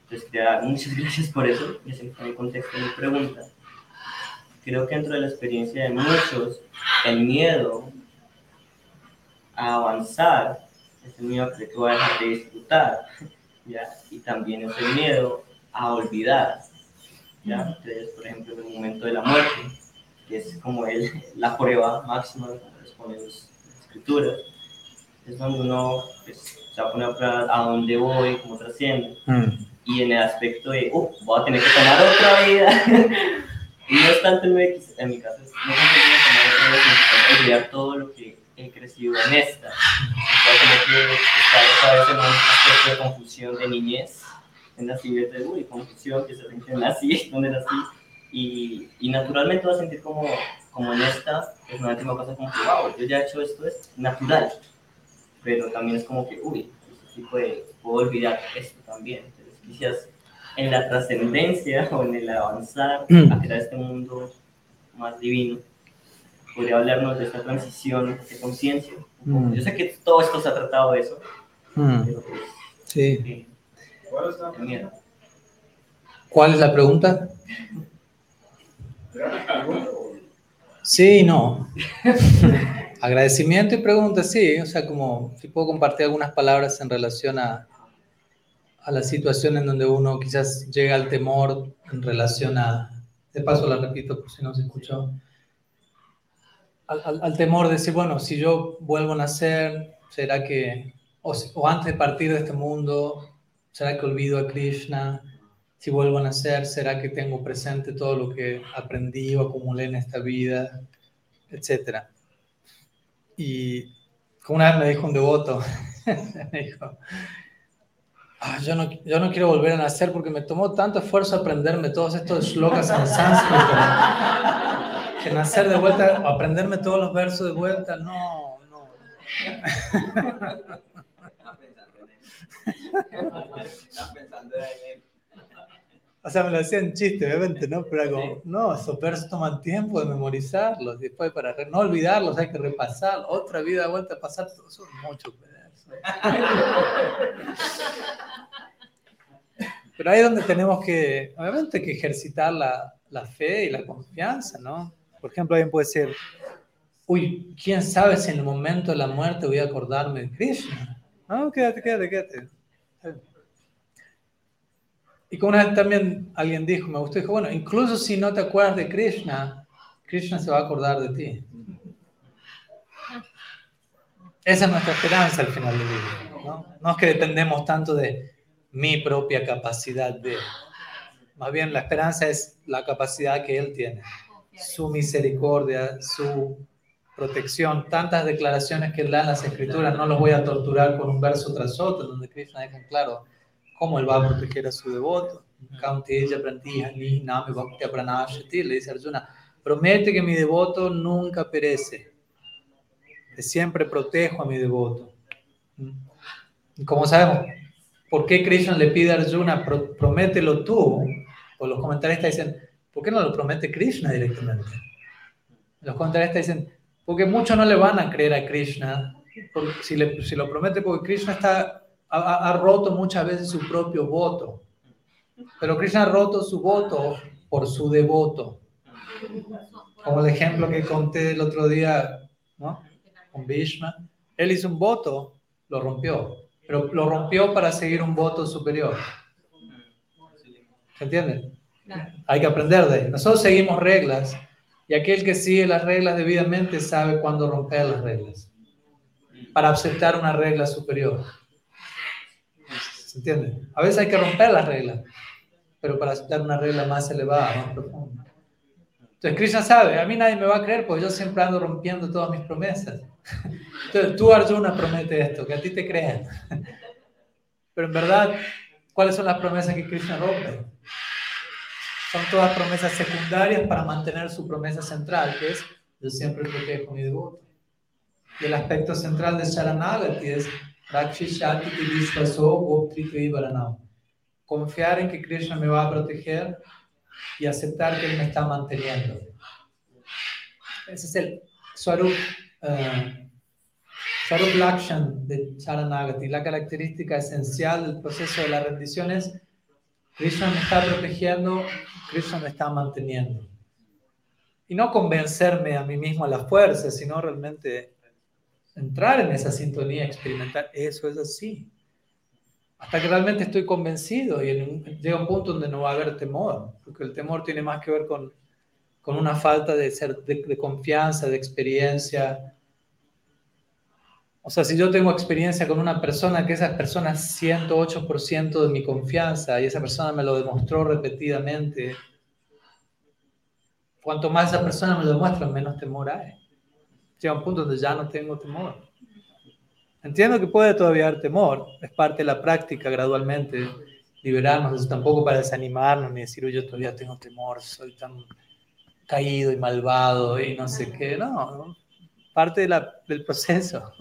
Entonces, muchas gracias por eso. Y ese fue mi contexto de mi pregunta. Creo que dentro de la experiencia de muchos, el miedo a avanzar es el miedo que voy a dejar de disfrutar, ¿ya? Y también es el miedo a olvidar, ¿ya? Entonces, por ejemplo, en el momento de la muerte, que es como el, la prueba máxima, como responden las escrituras, es donde uno pues, se va a poner a dónde voy, cómo trasciende. Mm y en el aspecto de, oh, voy a tener que tomar otra vida. y no es tanto en mi, en mi caso, no es tanto tomar otra vida, sino olvidar todo lo que he crecido en esta. Entonces, que estar otra vez en un aspecto de confusión de niñez. En la siguiente, uy, confusión, que se que nací, dónde nací. Y, y naturalmente vas a sentir como, como en esta, es una última cosa como que, wow, yo ya he hecho esto, es natural. Pero también es como que, uy, sí puede, puedo olvidar esto también. Entonces, quizás en la trascendencia o en el avanzar mm. a crear este mundo más divino, podría hablarnos de esta transición de conciencia. Mm. Yo sé que todo esto se ha tratado de eso. Mm. Pero pues, sí. ¿Cuál es la pregunta? Sí, no. Agradecimiento y pregunta, sí. O sea, como si puedo compartir algunas palabras en relación a, a la situación en donde uno quizás llega al temor en relación a, de paso la repito por si no se escuchó, al, al, temor de decir, bueno, si yo vuelvo a nacer, ¿será que, o, o, antes de partir de este mundo, ¿será que olvido a Krishna? Si vuelvo a nacer, ¿será que tengo presente todo lo que aprendí o acumulé en esta vida? Etcétera. Y como una vez me dijo un devoto, me dijo, Ah, yo, no, yo no quiero volver a nacer porque me tomó tanto esfuerzo aprenderme todos estos shlokas en sánscrito. Que nacer de vuelta, aprenderme todos los versos de vuelta, no, no. O sea, me lo hacían chiste, obviamente, ¿no? Pero como, no, esos versos toman tiempo de memorizarlos, después para no olvidarlos hay que repasar, otra vida de vuelta a pasar, todo eso es mucho. Pero ahí es donde tenemos que, obviamente, que ejercitar la, la, fe y la confianza, ¿no? Por ejemplo, alguien puede decir, uy, ¿quién sabe si en el momento de la muerte voy a acordarme de Krishna? No, quédate, quédate, quédate. Y como una vez también alguien dijo, me gustó, dijo, bueno, incluso si no te acuerdas de Krishna, Krishna se va a acordar de ti. Esa es nuestra esperanza al final del día. ¿no? no es que dependemos tanto de mi propia capacidad de... Más bien la esperanza es la capacidad que Él tiene, su misericordia, su protección. Tantas declaraciones que Él da en las Escrituras, no los voy a torturar con un verso tras otro, donde Krishna deja claro cómo Él va a proteger a su devoto. Le dice Arjuna, promete que mi devoto nunca perece siempre protejo a mi devoto. Y como sabemos, ¿por qué Krishna le pide a Arjuna, promételo tú? O los comentaristas dicen, ¿por qué no lo promete Krishna directamente? Los comentaristas dicen, porque muchos no le van a creer a Krishna, si, le, si, lo promete, porque Krishna está, ha, ha, roto muchas veces su propio voto. Pero Krishna ha roto su voto por su devoto. Como el ejemplo que conté el otro día, ¿no? con Bhishma, él hizo un voto, lo rompió, pero lo rompió para seguir un voto superior. ¿Se entiende? Hay que aprender de él. Nosotros seguimos reglas y aquel que sigue las reglas debidamente sabe cuándo romper las reglas para aceptar una regla superior. ¿Se entiende? A veces hay que romper las reglas, pero para aceptar una regla más elevada, más profunda. Entonces Krishna sabe, a mí nadie me va a creer porque yo siempre ando rompiendo todas mis promesas. Entonces tú Arjuna promete esto, que a ti te crean. Pero en verdad, ¿cuáles son las promesas que Krishna rompe? Son todas promesas secundarias para mantener su promesa central, que es yo siempre protejo mi devoto. Y el aspecto central de Sharanagati es Confiar en que Krishna me va a proteger y aceptar que Él me está manteniendo. Ese es el Swarup uh, Lakshan de Charanagati. La característica esencial del proceso de la rendición es Krishna me está protegiendo, Krishna me está manteniendo. Y no convencerme a mí mismo a la fuerza, sino realmente entrar en esa sintonía, experimentar, eso es así. Hasta que realmente estoy convencido y llega un punto donde no va a haber temor, porque el temor tiene más que ver con, con una falta de, ser, de confianza, de experiencia, o sea, si yo tengo experiencia con una persona que esa persona es 108% de mi confianza y esa persona me lo demostró repetidamente, cuanto más esa persona me lo demuestra, menos temor hay. Estoy a un punto donde ya no tengo temor. Entiendo que puede todavía haber temor, es parte de la práctica gradualmente, liberarnos, tampoco para desanimarnos ni decir, yo todavía tengo temor, soy tan caído y malvado y no sé qué, no, parte del proceso.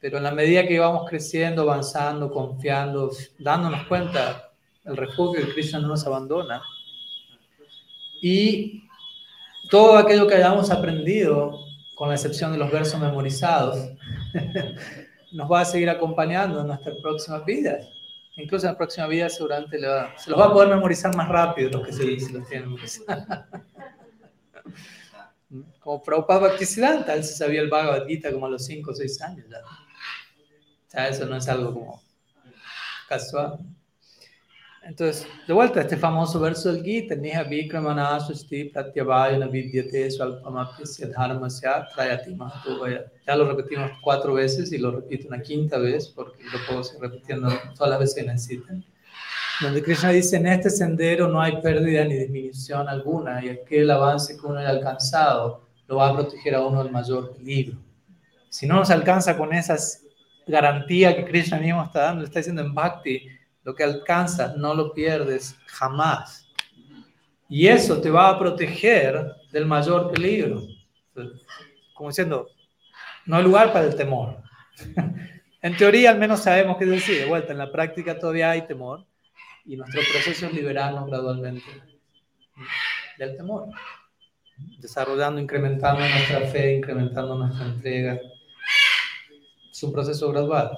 Pero en la medida que vamos creciendo, avanzando, confiando, dándonos cuenta, el refugio de Krishna no nos abandona. Y todo aquello que hayamos aprendido, con la excepción de los versos memorizados, nos va a seguir acompañando en nuestras próximas vidas. Incluso en la próxima vida seguramente se los va a poder memorizar más rápido los que se, los tienen. Como Prabhupada Bhaktisiddhanta, él se sabía el Bhagavad Gita como a los 5 o 6 años ya. O eso no es algo como casual. Entonces, de vuelta, este famoso verso del Gita, Niha Vikramana Susti Pratyavayana Vidyate Swalpamapyasya Dharmasya Trayati Mahatuvaya. Ya lo repetimos cuatro veces y lo repito una quinta vez porque lo puedo seguir repitiendo todas las veces que necesiten donde Krishna dice, en este sendero no hay pérdida ni disminución alguna y aquel avance que uno haya alcanzado lo va a proteger a uno del mayor peligro. Si no nos alcanza con esas garantías que Krishna mismo está dando, le está diciendo en Bhakti, lo que alcanzas no lo pierdes jamás. Y eso te va a proteger del mayor peligro. Como diciendo, no hay lugar para el temor. en teoría al menos sabemos qué decir. De vuelta, en la práctica todavía hay temor y nuestro proceso es liberarnos gradualmente del temor, desarrollando, incrementando nuestra fe, incrementando nuestra entrega. Es un proceso gradual.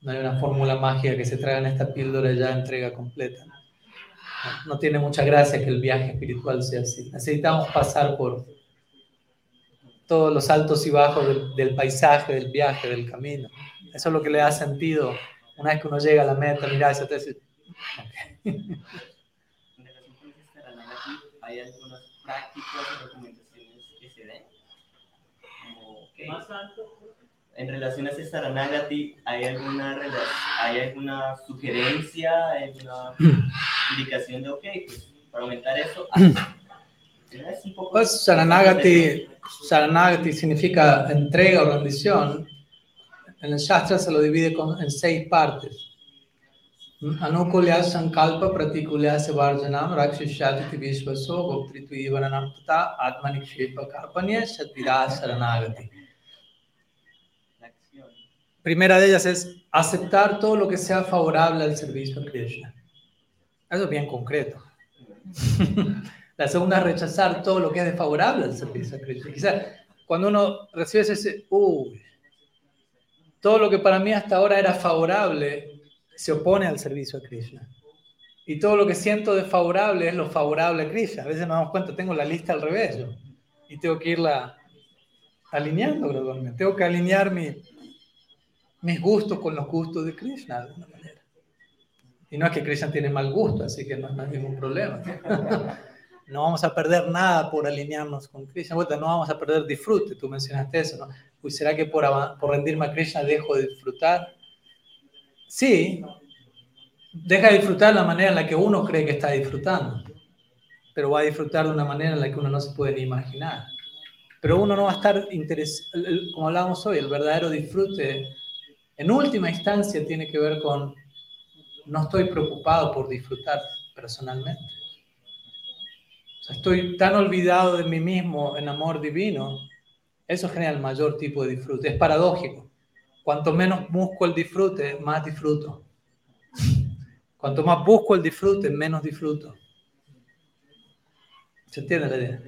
No hay una fórmula mágica que se traiga en esta píldora ya entrega completa. No tiene mucha gracia que el viaje espiritual sea así. Necesitamos pasar por todos los altos y bajos del, del paisaje, del viaje, del camino. Eso es lo que le da sentido una vez que uno llega a la meta, mira, esa tesis, en relación con este ¿hay algunas prácticas o recomendaciones que se den? En relación a este Saranagati, ¿hay alguna, ¿hay alguna sugerencia, alguna indicación de, ok, pues para aumentar eso? pues Saranagati, Saranagati significa entrega o rendición. En el Shastra se lo divide en seis partes. ಅನುಕೂಲ್ಯ Primera de ellas es aceptar todo lo que sea favorable al servicio a Krishna. Eso es bien concreto. La segunda es rechazar todo lo que es desfavorable al servicio a Krishna. Quizás cuando uno recibe ese, uy, todo lo que para mí hasta ahora era favorable, se opone al servicio a Krishna. Y todo lo que siento desfavorable es lo favorable a Krishna. A veces nos damos cuenta, tengo la lista al revés y tengo que irla alineando gradualmente. Tengo que alinear mi, mis gustos con los gustos de Krishna de alguna manera. Y no es que Krishna tiene mal gusto, así que no, es ningún problema. No vamos a perder nada por alinearnos con Krishna. no vamos a perder disfrute, tú mencionaste eso, ¿no? Pues será que por, por rendirme a Krishna dejo de disfrutar Sí, deja de disfrutar de la manera en la que uno cree que está disfrutando, pero va a disfrutar de una manera en la que uno no se puede ni imaginar. Pero uno no va a estar interesado, como hablábamos hoy, el verdadero disfrute, en última instancia, tiene que ver con no estoy preocupado por disfrutar personalmente. estoy tan olvidado de mí mismo en amor divino, eso genera el mayor tipo de disfrute. Es paradójico. Cuanto menos busco el disfrute, más disfruto. Cuanto más busco el disfrute, menos disfruto. ¿Se entiende la idea?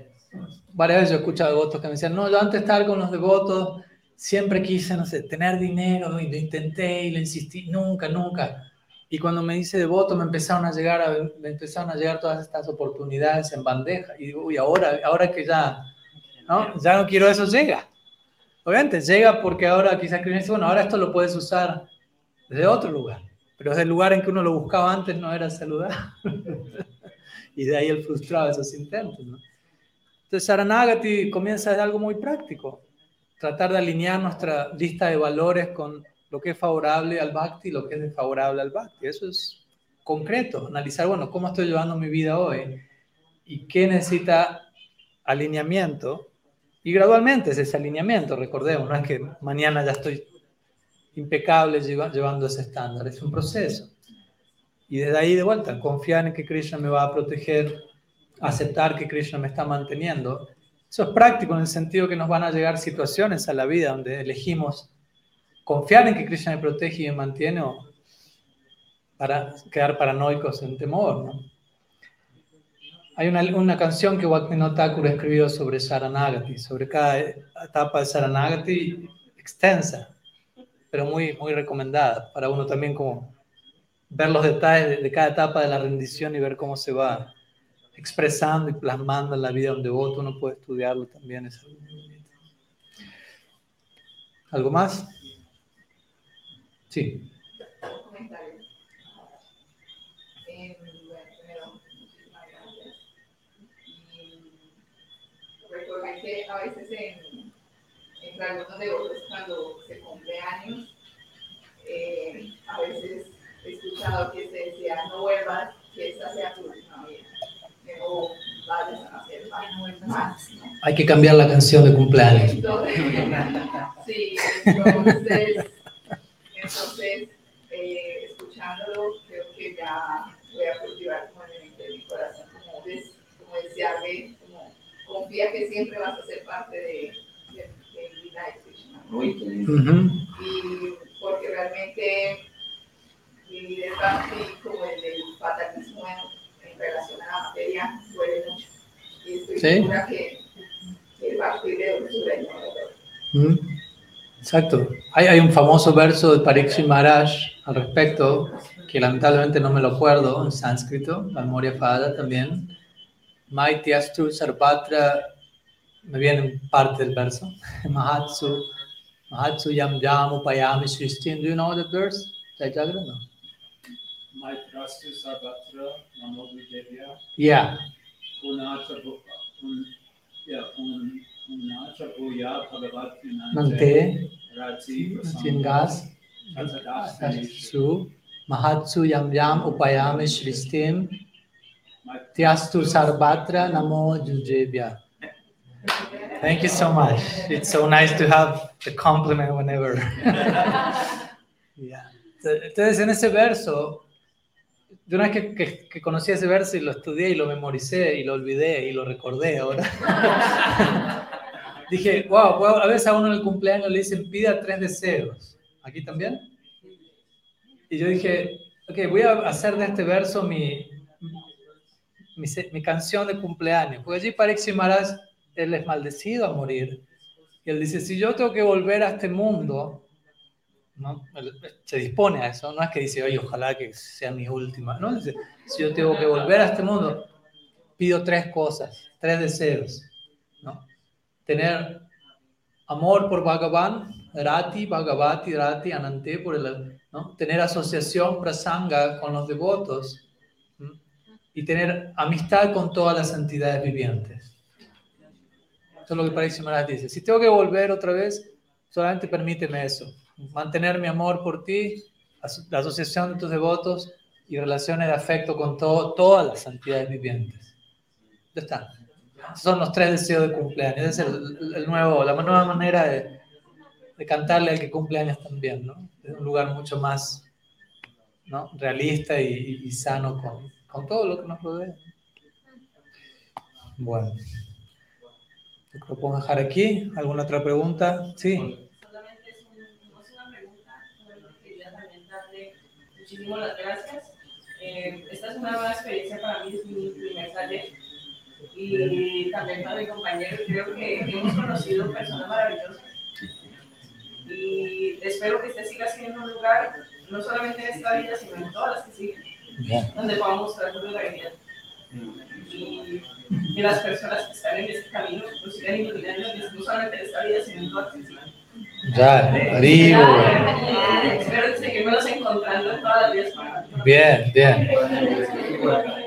Varias veces he escuchado devotos que me decían, no, yo antes de estar con los devotos, siempre quise, no sé, tener dinero y lo intenté y lo insistí, nunca, nunca. Y cuando me hice devoto me empezaron a llegar, me empezaron a llegar todas estas oportunidades en bandeja. Y digo, uy, ahora, ahora que ya, ¿no? Ya no quiero eso, llega. Obviamente llega porque ahora quizás dice, bueno, ahora esto lo puedes usar desde otro lugar, pero desde el lugar en que uno lo buscaba antes no era saludable. y de ahí él frustraba esos intentos. ¿no? Entonces Saranagati comienza de algo muy práctico, tratar de alinear nuestra lista de valores con lo que es favorable al bhakti y lo que es desfavorable al bhakti. Eso es concreto, analizar, bueno, cómo estoy llevando mi vida hoy y qué necesita alineamiento Y gradualmente es ese alineamiento, recordemos, no es que mañana ya estoy impecable llevando ese estándar, es un proceso. Y desde ahí de vuelta, confiar en que Krishna me va a proteger, aceptar que Krishna me está manteniendo. Eso es práctico en el sentido que nos van a llegar situaciones a la vida donde elegimos confiar en que Krishna me protege y me mantiene o para quedar paranoicos en temor. ¿no? Hay una, una canción que Wakmino Thakur escribió sobre Saranagati, sobre cada etapa de Saranagati extensa, pero muy, muy recomendada para uno también como ver los detalles de, cada etapa de la rendición y ver cómo se va expresando y plasmando en la vida donde voto, uno puede estudiarlo también. Es algo más? Sí. Comentario. Eh, bueno, primero, muchísimas gracias. Y recuerden que a veces en, entre algunos devotos cuando se cumple años, eh, a veces he escuchado que se decía no vuelvas, que esta sea tu última vida. No vayas a hacer más. ¿no? Hay que cambiar la canción de cumpleaños. sí, entonces entonces, eh, escuchándolo, creo que ya voy a cultivar como el de mi corazón, como, des, como desearle, como que siempre vas a ser parte de, de, de vida de Krishna. Y porque realmente vivir el así como el del fatalismo en, en, relación a la materia duele mucho. Y estoy segura que, que a partir de su reino. Exacto. Hay, hay, un famoso verso de Parikshit Maharaj al respecto, que lamentablemente no me lo acuerdo en sánscrito, la memoria fada también. माइत्यस्तु सर्वत्र नवीन पार्थिव वर्ष महात्सु महात्सु यम जाम उपयाम सृष्टि डू द वर्स चाहे चाहे ना. सर्वत्र नमो विदेव्या या मंते चिंगास महात्सु यम जाम उपयाम सृष्टि Tyastu Sarbatra Namo Jujebya. Thank you so much. It's so nice to have the compliment whenever. yeah. Entonces, en ese verso, de una vez que, que, que, conocí ese verso y lo estudié y lo memoricé y lo olvidé y lo recordé ahora, dije, wow, a veces a uno en el cumpleaños le dicen pida tres deseos. ¿Aquí también? Y yo dije, ok, voy a hacer de este verso mi, mi, canción de cumpleaños. Porque allí parece Maharaj, él es maldecido a morir. Y él dice, si yo tengo que volver a este mundo, ¿no? se dispone a eso, no es que dice, oye, ojalá que sea mi última, ¿no? Dice, si yo tengo que volver a este mundo, pido tres cosas, tres deseos, ¿no? tener amor por Bhagavan, Rati, Bhagavati, Rati, Anante, por el, ¿no? tener asociación prasanga con los devotos y tener amistad con todas las entidades vivientes. Eso es lo que París Maharaj dice. Si tengo que volver otra vez, solamente permíteme eso. Mantener mi amor por ti, la asociación de tus devotos y relaciones de afecto con todo, todas las entidades vivientes. Ya está son los tres deseos de cumpleaños. Es el, nuevo, la nueva manera de, de, cantarle al que cumpleaños también, ¿no? Es un lugar mucho más ¿no? realista y, y, sano con, con, todo lo que nos rodea. Bueno, lo puedo dejar aquí. ¿Alguna otra pregunta? Sí. Solamente es, un, es una pregunta, quería también darle muchísimas las gracias. Eh, esta es una nueva experiencia para mí, es mi primer taller y también para mi compañero. Creo que hemos conocido personas maravillosas y espero que este siga siendo un lugar, no solamente en esta vida, sino en todas las que siguen, donde podamos mostrar tu realidad. Y que las personas que están en este camino nos sigan iluminando, no solamente en esta vida, sino en siguen. Ya, arriba. Espero seguirnos encontrando en todas las vidas. Bien, bien.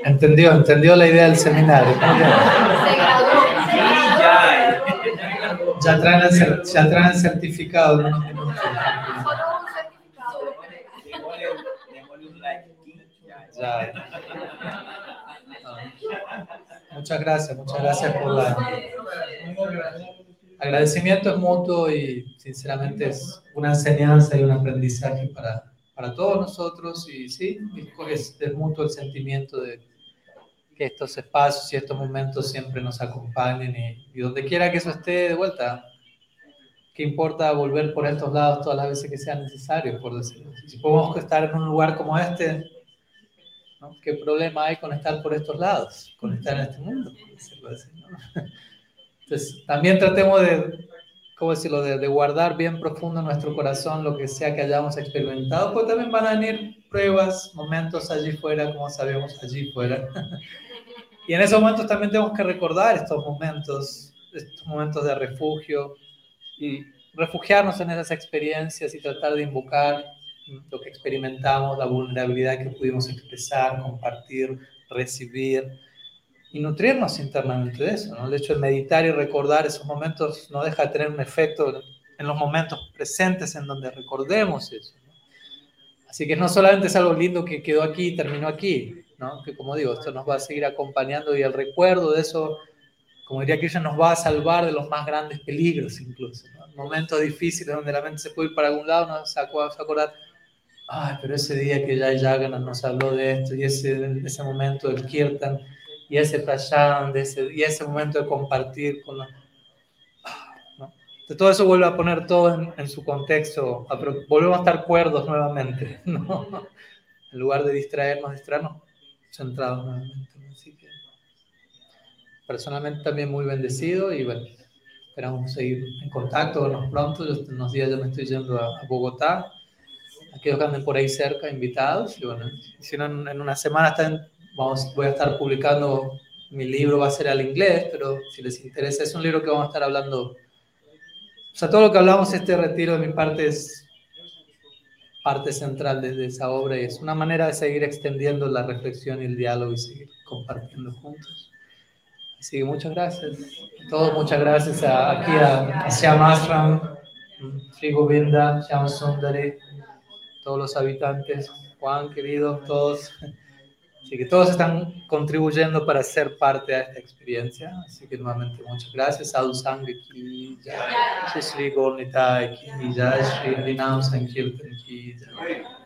Entendió, entendió la idea del seminario. Ya traen el, ya traen el certificado. Ya. Muchas gracias, muchas gracias por la... agradecimiento es mutuo y sinceramente es una enseñanza y un aprendizaje para, para todos nosotros. Y sí, es, es mutuo el sentimiento de que estos espacios y estos momentos siempre nos acompañen y, y donde quiera que eso esté de vuelta, ¿qué importa volver por estos lados todas las veces que sea necesario, por decirlo Si podemos estar en un lugar como este, ¿no? ¿qué problema hay con estar por estos lados, con estar en este mundo, por decirlo así, ¿no? Entonces, también tratemos de, ¿cómo decirlo?, de, de, guardar bien profundo en nuestro corazón lo que sea que hayamos experimentado, pues también van a venir pruebas, momentos allí fuera, como sabemos, allí fuera. y en esos momentos también tenemos que recordar estos momentos, estos momentos de refugio y refugiarnos en esas experiencias y tratar de invocar lo que experimentamos, la vulnerabilidad que pudimos expresar, compartir, recibir y nutrirnos internamente de eso. ¿no? El hecho de meditar y recordar esos momentos no deja de tener un efecto en los momentos presentes en donde recordemos eso. ¿no? Así que no solamente es algo lindo que quedó aquí y terminó aquí, ¿no? que como digo, esto nos va a seguir acompañando y el recuerdo de eso, como diría que ella nos va a salvar de los más grandes peligros incluso. ¿no? Momentos difíciles donde la mente se puede ir para algún lado, nos va a acordar, ay, pero ese día que ya Yagana nos habló de esto y ese, ese momento del Kirtan y ese prashan, de ese, y ese momento de compartir con los... ¿no? Todo eso vuelve a poner todo en, en su contexto, a, volvemos a estar cuerdos nuevamente, ¿no? En lugar de distraernos, distraernos, centrados nuevamente. Así que personalmente también muy bendecido y bueno, esperamos seguir en contacto, vernos pronto, yo unos días ya me estoy yendo a, a Bogotá, aquellos que anden por ahí cerca, invitados, y bueno, si no, en, una semana están Vamos, voy a estar publicando, mi libro va a ser al inglés, pero si les interesa, es un libro que vamos a estar hablando. O sea, todo lo que hablamos este retiro de mi parte es parte central de, de esa obra y es una manera de seguir extendiendo la reflexión y el diálogo y seguir compartiendo juntos. Así que muchas gracias. A todos, muchas gracias a, aquí a, a Shyam Ashram, Sri Govinda, Shyam Sundari, todos los habitantes, Juan, querido, todos. Así que todos están contribuyendo para ser parte de esta experiencia. Así que nuevamente muchas gracias. Sadhu Sangha ki Sankirtan.